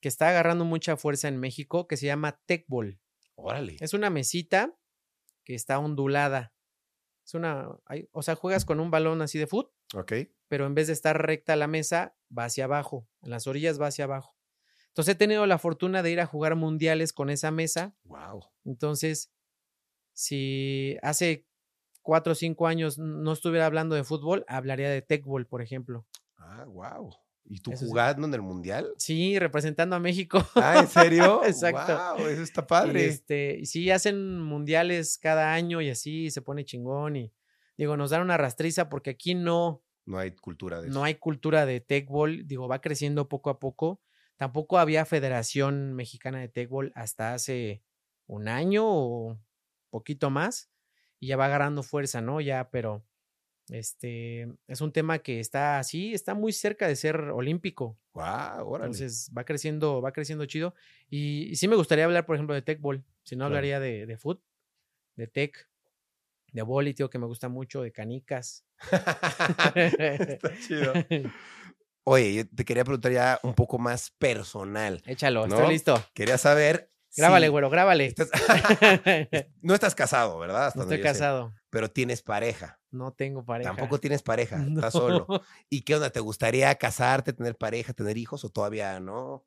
que está agarrando mucha fuerza en México que se llama tecbol. Órale. Es una mesita que está ondulada. Es una, hay- o sea, juegas con un balón así de fútbol Ok. pero en vez de estar recta la mesa, va hacia abajo, en las orillas va hacia abajo. Entonces he tenido la fortuna de ir a jugar mundiales con esa mesa. Wow. Entonces, si hace cuatro o cinco años no estuviera hablando de fútbol, hablaría de tecbol, por ejemplo. Ah, wow. ¿Y tú Eso sí. jugando en el mundial? Sí, representando a México. Ah, ¿en serio? Exacto. Wow, eso está Y, padre. este, sí, hacen mundiales cada año y así se pone chingón. Y digo, nos dan una rastriza porque aquí no, No hay cultura de eso. no hay cultura de tecbol, digo, va creciendo poco a poco. Tampoco había Federación Mexicana de Tecbol hasta hace un año o poquito más y ya va agarrando fuerza, ¿no? Ya, pero este es un tema que está así, está muy cerca de ser olímpico. Wow, órale. Entonces va creciendo, va creciendo chido. Y, y sí me gustaría hablar, por ejemplo, de Tecbol. Si no, Claro. hablaría de, de foot, de tech, de boli, tío, que me gusta mucho, de canicas. está chido. Oye, yo te quería preguntar ya un poco más personal. Échalo, ¿No? estoy listo. Quería saber. Grábale, si güero, grábale. estás- no estás casado, ¿verdad? Hasta no estoy sé, casado. pero tienes pareja. No tengo pareja. Tampoco tienes pareja, No. estás solo. ¿Y qué onda? ¿Te gustaría casarte, tener pareja, tener hijos o todavía no?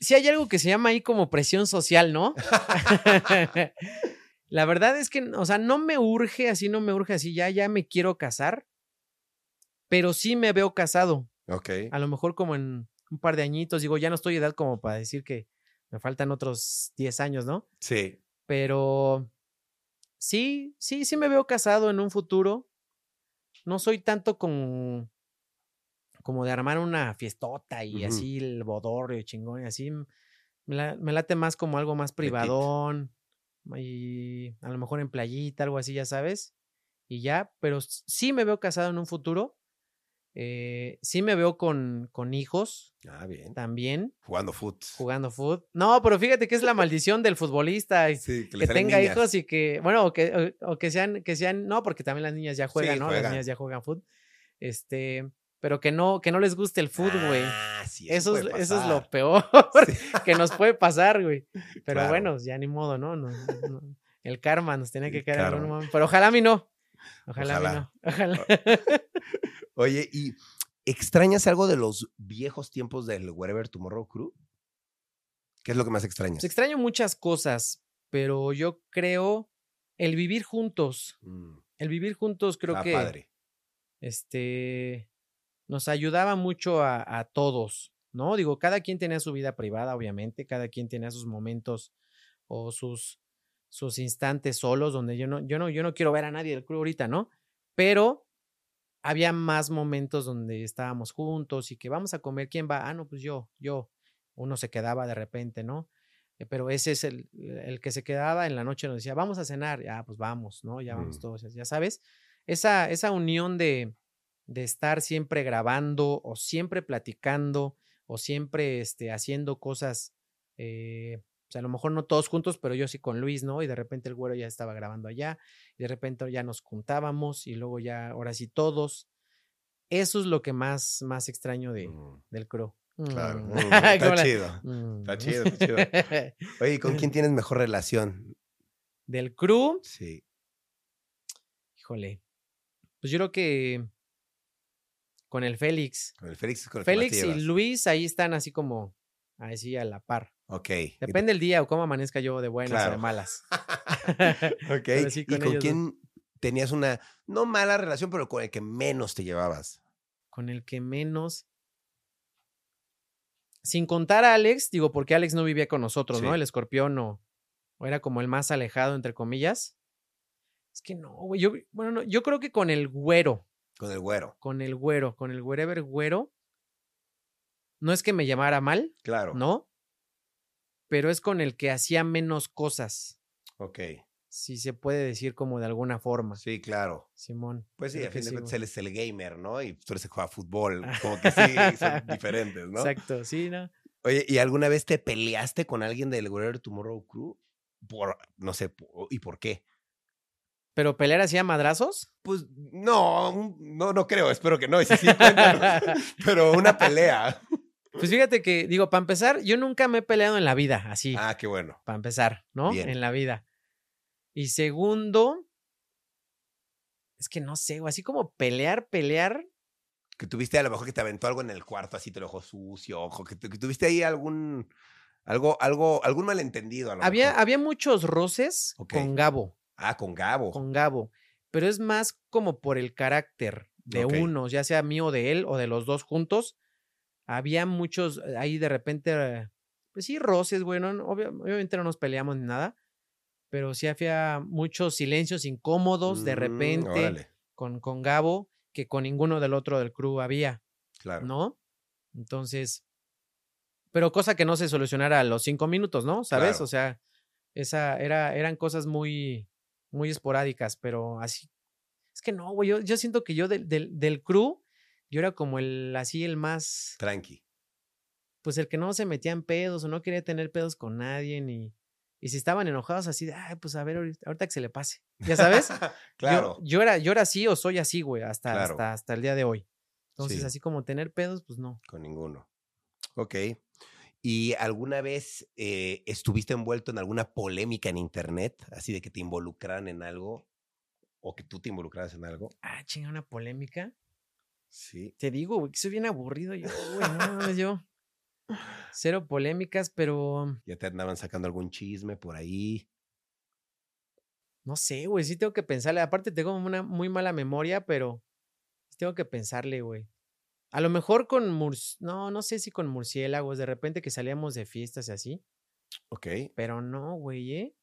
Sí hay algo que se llama ahí como presión social, ¿no? La verdad es que, o sea, no me urge, así no me urge, así ya, ya me quiero casar, pero sí me veo casado. Ok. A lo mejor como en un par de añitos, digo, ya no estoy de edad como para decir que me faltan otros 10 años, ¿no? Sí. Pero sí, sí, sí me veo casado en un futuro. No soy tanto como, como de armar una fiestota y así el bodorrio chingón y así. Me, la- me late más como algo más privadón y a lo mejor en playita, algo así, ya sabes. Y ya, pero sí me veo casado en un futuro. eh, sí me veo con, con hijos Ah, bien. también, Jugando foot. jugando fútbol. No, pero fíjate que es la maldición del futbolista. Sí, que tenga niñas. hijos y que, bueno, o que, o, o que sean, que sean, no, porque también las niñas ya juegan, Sí, ¿no? juegan. Las niñas ya juegan fútbol. Este, pero que no, que no les guste el fútbol, güey. Ah, sí, eso, es, puede eso es lo peor Sí. que nos puede pasar, güey. Pero Claro. bueno, ya ni modo, ¿no? No- no- el karma nos tenía que caer en momento. Pero ojalá a mí no. Ojalá, a mí Ojalá. no. Ojalá. Oye, ¿y extrañas algo de los viejos tiempos del Wherever Tomorrow Crew? ¿Qué es lo que más extrañas? Pues extraño muchas cosas, pero yo creo el vivir juntos. Mm, El vivir juntos creo está que padre. este, nos ayudaba mucho a, a todos, ¿no? Digo, cada quien tenía su vida privada, obviamente, cada quien tenía sus momentos o sus, sus instantes solos, donde yo no, yo no, yo no quiero ver a nadie del club ahorita, ¿no? Pero había más momentos donde estábamos juntos y que vamos a comer, ¿quién va? Ah, no, pues yo, yo. Uno se quedaba de repente, ¿no? Eh, Pero ese es el, el que se quedaba en la noche, nos decía, vamos a cenar, ya, pues vamos, ¿no? Ya vamos Mm. todos, ya sabes esa, esa unión de, de estar siempre grabando o siempre platicando o siempre este, haciendo cosas, eh, o sea, a lo mejor no todos juntos, pero yo sí con Luis, ¿no? Y de repente el güero ya estaba grabando allá, y de repente ya nos juntábamos y luego ya, ahora sí todos. Eso es lo que más, más extraño de, Mm, del crew. claro. Mm. Mm, ¿Cómo está chido. Mm. Está chido, está chido. Oye, ¿y ¿con quién tienes mejor relación? Del crew, Sí. híjole. Pues yo creo que con el Félix. Con el Félix. Con el Félix y. Luis ahí están así como, así a la par. Ok. Depende del día o cómo amanezca yo de buenas o de malas. Ok. ¿Y con ellos quién tenías una, no mala relación, pero con el que menos te llevabas? Con el que menos. Sin contar a Alex, digo, porque Alex no vivía con nosotros, ¿no? El escorpión o, o era como el más alejado, entre comillas. Es que no, güey. Yo, bueno, no, yo creo que con el güero, Con el güero. con el güero, con el wherever güero. No es que me llamara mal, Claro. ¿no? Pero es con el que hacía menos cosas. Ok. si se puede decir como de alguna forma. Sí, claro. Simón. Pues sí, a fin de cuentas él es el gamer, ¿no? Y tú eres el que juega fútbol. Como que sí, son diferentes, ¿no? Exacto, sí, ¿no? Oye, ¿y alguna vez te peleaste con alguien del Wherever Tomorrow Crew? Por, no sé, ¿y por qué? ¿Pero pelear así a madrazos? Pues no, no, no creo, espero que no. y si sí, pero una pelea. Pues fíjate que, digo, para empezar, yo nunca me he peleado en la vida, así, Ah, qué bueno. para empezar, ¿no? bien. En la vida. Y segundo, es que no sé, así como pelear, pelear, Que tuviste a lo mejor que te aventó algo en el cuarto, así te lo dejó sucio, ojo, que, tu- que tuviste ahí algún, algo, algo, algún malentendido a lo había, mejor. había muchos roces con Gabo, Ah, con Gabo. con Gabo, pero es más como por el carácter de Ok. uno, ya sea mío de él o de los dos juntos. Había muchos eh, ahí de repente, eh, pues sí, roces, güey, no- obvia- obviamente no nos peleamos ni nada, pero sí había muchos silencios incómodos de Mm, repente con, con Gabo que con ninguno del otro del crew había, claro. ¿no? Entonces, pero cosa que no se solucionara a los cinco minutos, ¿no? ¿Sabes? Claro. O sea, esa era, eran cosas muy, muy esporádicas, pero así. Es que no, güey, yo, yo siento que yo del, del, del crew, yo era como el, así, el más, Tranqui. pues el que no se metía en pedos o no quería tener pedos con nadie, ni, y si estaban enojados así, de, ay, pues a ver, ahorita, que se le pase, ¿ya sabes? claro. Yo, yo era, yo era así o soy así, güey, hasta, Claro. hasta, hasta el día de hoy. Entonces, Sí. así como tener pedos, pues no. Con ninguno. Ok. ¿Y alguna vez eh, estuviste envuelto en alguna polémica en internet? Así de que te involucraran en algo o que tú te involucraras en algo. Ah, chinga, una polémica. Sí. Te digo, güey, que soy bien aburrido yo, güey, no yo. Cero polémicas, pero Ya te andaban sacando algún chisme por ahí. no sé, güey, sí tengo que pensarle. Aparte tengo una muy mala memoria, pero tengo que pensarle, güey. A lo mejor con murs... No, no sé si con murciélagos, de repente que salíamos de fiestas y así, Ok. pero no, güey, ¿eh?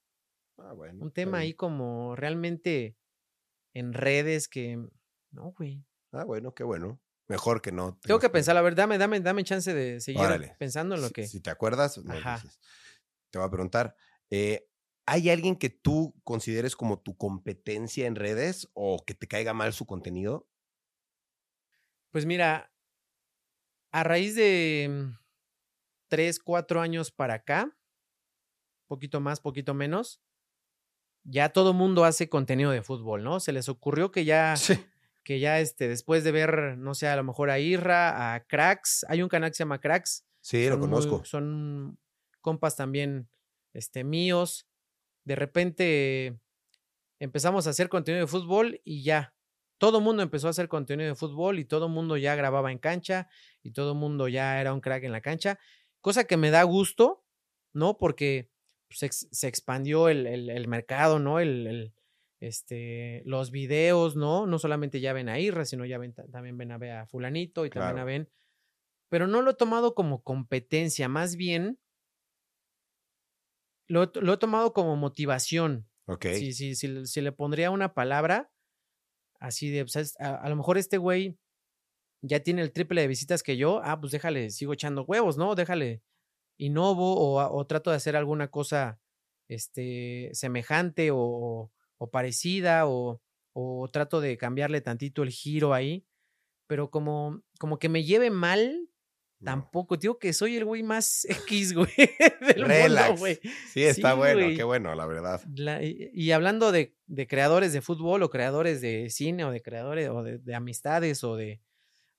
Ah, bueno. Un tema ahí como realmente en redes que. No, güey. Ah, bueno, qué bueno. Mejor que no. Tengo que pensar, a ver, dame, dame, dame chance de seguir Órale. pensando en lo Si- que. Si te acuerdas, dices. Te voy a preguntar. eh, ¿Hay alguien que tú consideres como tu competencia en redes o que te caiga mal su contenido? Pues mira, a raíz de mm, tres, cuatro años para acá, poquito más, poquito menos, ya todo mundo hace contenido de fútbol, ¿no? Se les ocurrió que ya, Sí. que ya este, después de ver, no sé, a lo mejor a Irra, a Cracks, hay un canal que se llama Cracks. Sí, lo muy- conozco. son compas también este, míos. De repente empezamos a hacer contenido de fútbol y ya. Todo el mundo empezó a hacer contenido de fútbol y todo el mundo ya grababa en cancha y todo el mundo ya era un crack en la cancha. Cosa que me da gusto, ¿no? Porque se, ex- se expandió el, el- el mercado, ¿no? El, el, este, los videos, ¿no? No solamente ya ven a Irra, sino ya ven, también ven a, ver a fulanito y también a ven. Pero no lo he tomado como competencia, más bien lo, he- lo he tomado como motivación. Ok. Si, si, si le pondría una palabra así de, pues, es- a, a lo mejor este güey ya tiene el triple de visitas que yo, ah, pues déjale, sigo echando huevos, ¿no? Déjale, innovo o, o trato de hacer alguna cosa este, semejante o, o- parecida o, o trato de cambiarle tantito el giro ahí, pero como, como que me lleve mal. Tampoco, digo que soy el güey más X, güey, del Relax. mundo, güey. Sí, está Sí, bueno, güey. qué bueno, la verdad. La- y, y hablando de, de creadores de fútbol o creadores de cine o de creadores o de, de amistades o de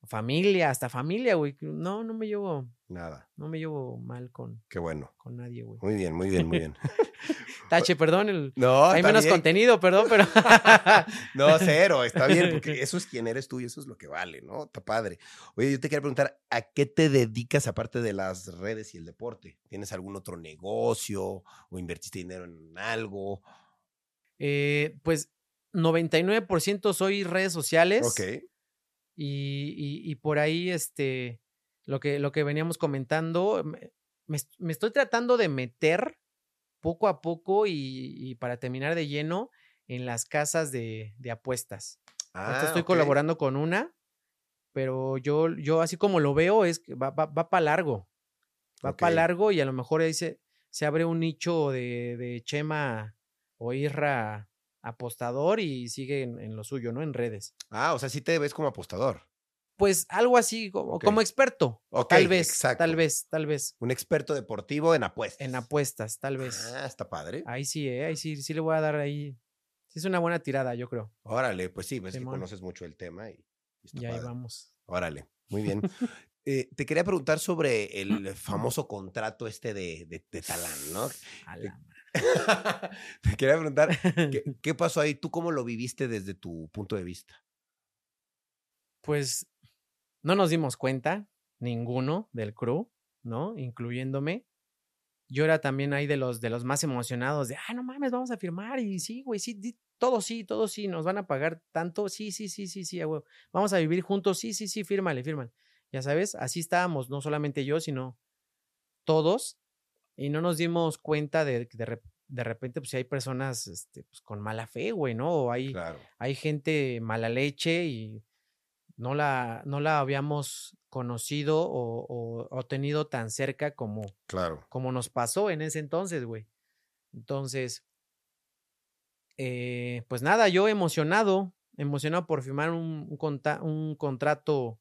familia, hasta familia, güey. No, no me llevo, Nada, no me llevo mal con, qué bueno. con nadie, güey. Muy bien, muy bien, muy bien. Tache, perdón, el- No, hay menos bien. contenido, perdón, pero No, cero, está bien, porque eso es quien eres tú y eso es lo que vale, ¿no? Está padre. Oye, yo te quería preguntar, ¿a qué te dedicas aparte de las redes y el deporte? ¿Tienes algún otro negocio o invertiste dinero en algo? eh, pues 99% soy redes sociales. Ok. y, y- y por ahí este lo que lo que veníamos comentando me, me est- me estoy tratando de meter poco a poco y, y para terminar de lleno en las casas de, de apuestas. Ahorita Ah, estoy colaborando con una, pero yo, yo así como lo veo es que va, va, para largo. Va para largo y a lo mejor ahí se, se abre un nicho de, de Chema o Irra apostador y sigue en, en lo suyo, ¿no? En redes. Ah, o sea, sí te ves como apostador. Pues algo así, como, como experto. Ok, tal vez, exacto. tal vez, tal vez. Un experto deportivo en apuestas. En apuestas, tal vez. Ah, está padre. Ahí sí, ¿eh? Ahí sí, sí le voy a dar ahí. Sí es una buena tirada, yo creo. Órale, pues sí, ves que Simón. conoces mucho el tema y, y está Y ahí vamos. Órale, muy bien. Eh, te quería preguntar sobre el famoso contrato este de, de, de Talán, ¿no? Te quería preguntar, madre. ¿qué, qué pasó ahí? ¿Tú cómo lo viviste desde tu punto de vista? Pues no nos dimos cuenta, ninguno del crew, ¿no? Incluyéndome. Yo era también ahí de los, de los más emocionados, de, ah, no mames, vamos a firmar. Y sí, güey, sí, di- todo sí, todo sí, nos van a pagar tanto. Sí, sí, sí, sí, sí, huevo. Vamos a vivir juntos. Sí, sí, sí, fírmale, fírmale. Ya sabes, así estábamos, no solamente yo, sino todos. Y no nos dimos cuenta de que de, de repente, pues, si hay personas este, pues, con mala fe, güey, ¿no? O hay, Claro. hay gente mala leche y no la, no la habíamos conocido o, o- o tenido tan cerca como, Claro. como nos pasó en ese entonces, güey. Entonces, eh, pues nada, yo emocionado, emocionado por firmar un, un contrato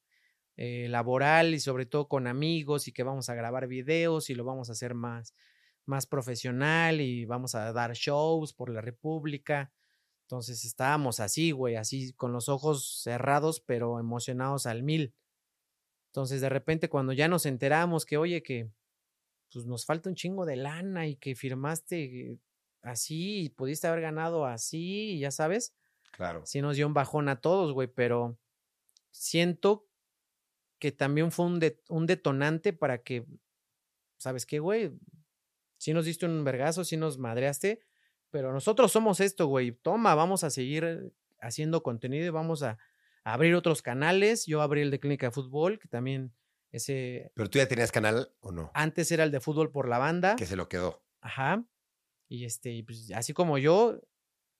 eh, laboral y sobre todo con amigos y que vamos a grabar videos y lo vamos a hacer más, más profesional y vamos a dar shows por la República. Entonces estábamos así, güey, así con los ojos cerrados, pero emocionados al mil. Entonces de repente cuando ya nos enteramos que, oye, que pues nos falta un chingo de lana y que firmaste así y pudiste haber ganado así, ya sabes, Claro. sí nos dio un bajón a todos, güey, pero siento que también fue un, de- un detonante para que, ¿sabes qué, güey? Sí nos diste un vergazo, sí nos madreaste, pero nosotros somos esto, güey. Toma, vamos a seguir haciendo contenido y vamos a, a abrir otros canales. Yo abrí el de Clínica de Fútbol, que también ese Pero tú ya tenías canal o no? antes era el de fútbol por la banda. Que se lo quedó. Ajá. Y este, y pues, así como yo,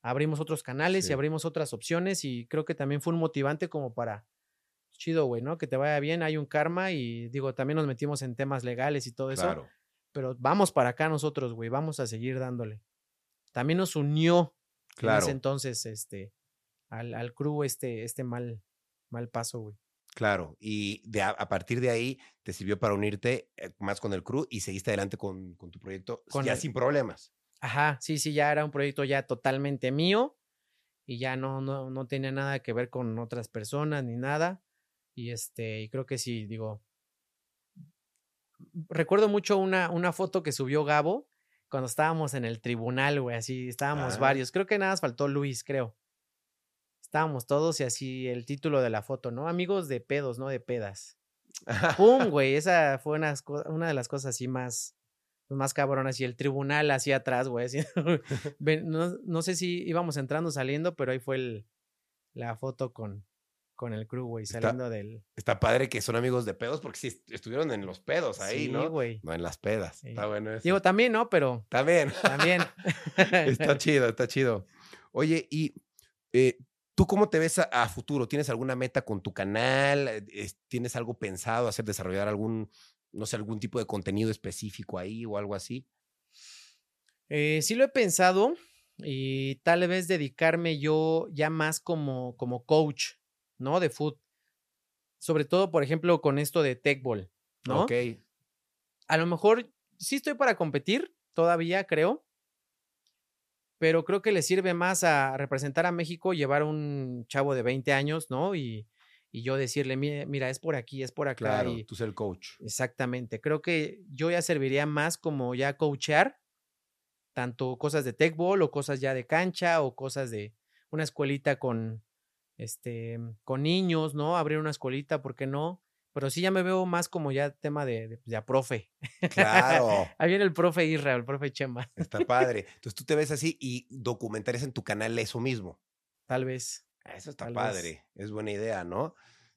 abrimos otros canales Sí. y abrimos otras opciones y creo que también fue un motivante como para, chido, güey, ¿no? Que te vaya bien, hay un karma y digo, también nos metimos en temas legales y todo eso, Claro. pero vamos para acá nosotros, güey, vamos a seguir dándole. También nos unió en Claro. ese entonces, este, al, al crew este, este mal, mal paso, güey. Claro, y de a, a partir de ahí te sirvió para unirte eh, más con el crew y seguiste adelante con, con tu proyecto Con ya el- sin problemas. Ajá, sí, sí, ya era un proyecto ya totalmente mío y ya no, no, no tenía nada que ver con otras personas ni nada. Y este, y creo que sí, digo. Recuerdo mucho una, una foto que subió Gabo cuando estábamos en el tribunal, güey, así estábamos Ah. varios. Creo que nada más faltó Luis, creo. Estábamos todos y así el título de la foto, ¿no? Amigos de pedos, no de pedas. ¡Pum, güey! Esa fue una de las cosas así más, más cabronas. Y el tribunal así atrás, güey. así, ven, no, no sé si íbamos entrando o saliendo, pero ahí fue el, la foto con, con el crew, güey, Está- saliendo del... Está padre que son amigos de pedos porque sí est- estuvieron en los pedos ahí, sí, ¿no? güey. No en las pedas. Sí. Está bueno eso. Digo, también, ¿no? Pero También. también. está chido, está chido. Oye, y eh, ¿tú cómo te ves a, a futuro? ¿Tienes alguna meta con tu canal? Eh, es- ¿Tienes algo pensado hacer, desarrollar algún, no sé, algún tipo de contenido específico ahí o algo así? Eh, sí lo he pensado y tal vez dedicarme yo ya más como, como coach, ¿no? De foot. Sobre todo, por ejemplo, con esto de Techball, ¿no? Ok. A lo mejor sí estoy para competir, todavía creo. Pero creo que le sirve más a representar a México, llevar un chavo de 20 años, ¿no? Y, y yo decirle, "Mi- mira, es por aquí, es por acá. Claro, y- tú ser el coach. Exactamente. Creo que yo ya serviría más como ya coachear, tanto cosas de tech ball o cosas ya de cancha o cosas de una escuelita con este con niños, ¿no? Abrir una escuelita, ¿por qué no? Pero sí ya me veo más como ya tema de, de, de a profe. Claro. Ahí viene el profe Israel, el profe Chema, Está padre. Entonces tú te ves así y documentarías en tu canal eso mismo. tal vez. Eso está Tal vez. padre. Es buena idea, ¿no?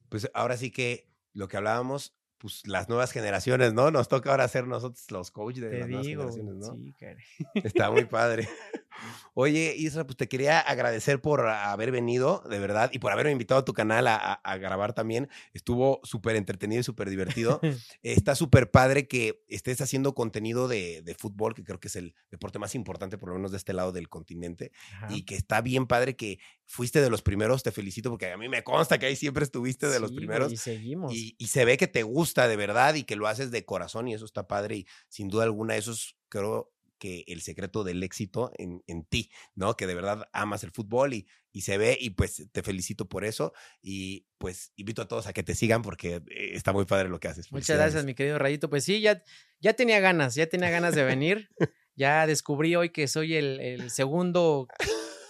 Pues ahora sí que lo que hablábamos, pues las nuevas generaciones, ¿no? Nos toca ahora ser nosotros los coaches de Te las nuevas digo, generaciones, ¿no? sí, caray. Está muy padre. Oye, Isra, pues te quería agradecer por haber venido, de verdad, y por haberme invitado a tu canal a, a- a grabar también. Estuvo súper entretenido y súper divertido. Está súper padre que estés haciendo contenido de, de fútbol, que creo que es el deporte más importante, por lo menos de este lado del continente, Ajá. y que está bien padre que fuiste de los primeros. Te felicito porque a mí me consta que ahí siempre estuviste de los Sí, primeros. Y seguimos. Y, y se ve que te gusta de verdad y que lo haces de corazón y eso está padre y sin duda alguna eso es creo que el secreto del éxito en, en ti, ¿no? Que de verdad amas el fútbol y, y se ve y pues te felicito por eso y pues invito a todos a que te sigan porque eh, está muy padre lo que haces. Muchas gracias, mi querido Rayito. Pues sí, ya, ya tenía ganas, ya tenía ganas de venir. ya descubrí hoy que soy el, el segundo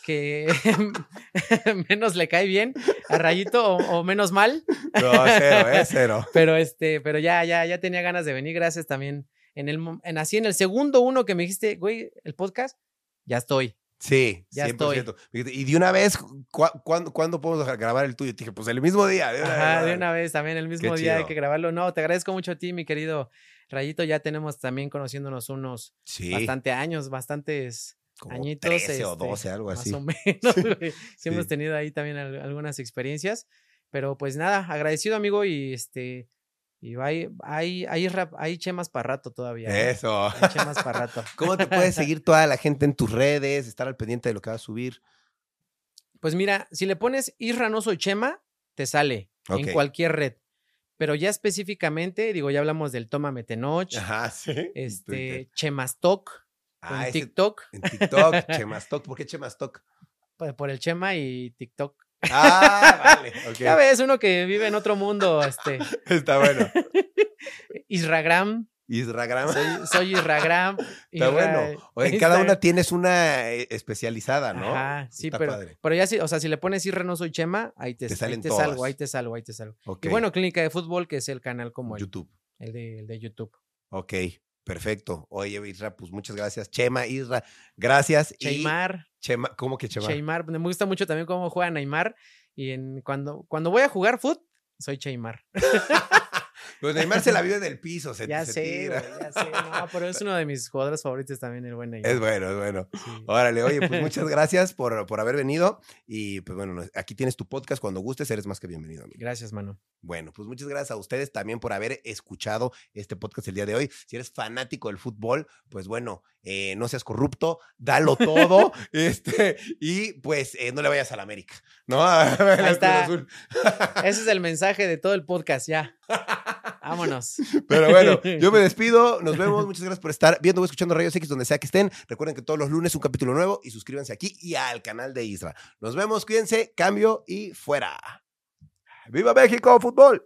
que menos le cae bien a Rayito o, o menos mal. No, cero, ¿eh? Cero. Pero este, pero ya, ya, ya tenía ganas de venir. Gracias también. En el, en así en el segundo uno que me dijiste, güey, el podcast, ya estoy. Sí, Ya 100%. Y de una vez, ¿cu- cuándo, ¿cuándo podemos grabar el tuyo? Te dije, pues el mismo día. De una Ajá, vez, de una vez también el mismo Qué día hay que grabarlo. No, te agradezco mucho a ti, mi querido Rayito. Ya tenemos también conociéndonos unos Sí, bastante años, bastantes como añitos. 13 o este, 12, algo así. Más o menos, güey. Sí, hemos Sí. tenido ahí también al- algunas experiencias. Pero pues nada, agradecido, amigo, y este. Y hay, hay, hay, rap- hay chemas para rato todavía. ¿eh? Eso. Hay chemas para rato. ¿Cómo te puede seguir toda la gente en tus redes? Estar al pendiente de lo que vas a subir. Pues mira, si le pones Isra no soy Chema, te sale en cualquier red. Pero ya específicamente, digo, ya hablamos del Tómame Tenoch, Ajá, sí. este, Chemastoc, Ah, en ese- TikTok, en TikTok, Chemastoc. ¿Por qué Chemastoc? por, por el Chema y TikTok. Ah, vale. ok. Ya ves, uno que vive en otro mundo, este, Está bueno. Isragram, Isragram. soy, soy Isragram. Está Isra- bueno. Oye, cada una tienes una eh, especializada, ¿no? Ajá, sí, Está pero, padre. pero ya sí, o sea, si le pones Isra no soy Chema, ahí te, Te ahí salen te salgo, ahí te salgo, ahí te salgo. Y bueno, Clínica de Fútbol, que es el canal como el, YouTube. el de, el de YouTube. Ok, perfecto. Oye, Isra, pues muchas gracias. Chema, Isra, gracias. Y Cheymar, Chema, ¿cómo que Chema? Cheymar, me gusta mucho también cómo juega Neymar. Y en, cuando, cuando voy a jugar fútbol, soy Cheymar. Pues Neymar se la vive del piso, se, Ya se sé, tira. güey, ya sé. No, pero es uno de mis jugadores favoritos también, el buen Neymar. Es bueno, es bueno. Sí. Órale, oye, pues muchas gracias por, por haber venido. Y pues bueno, aquí tienes tu podcast. Cuando gustes, eres más que bienvenido, amigo. Gracias, mano. Bueno, pues muchas gracias a ustedes también por haber escuchado este podcast el día de hoy. Si eres fanático del fútbol, pues bueno, eh, no seas corrupto, dalo todo, este, y pues eh, no le vayas a la América, ¿no? Ahí está. Ese es el mensaje de todo el podcast, ya. Vámonos. Pero bueno, yo me despido, nos vemos, muchas gracias por estar viendo o escuchando Rayos X donde sea que estén. Recuerden que todos los lunes un capítulo nuevo y suscríbanse aquí y al canal de Isra. Nos vemos, cuídense, cambio y fuera. ¡Viva México, fútbol!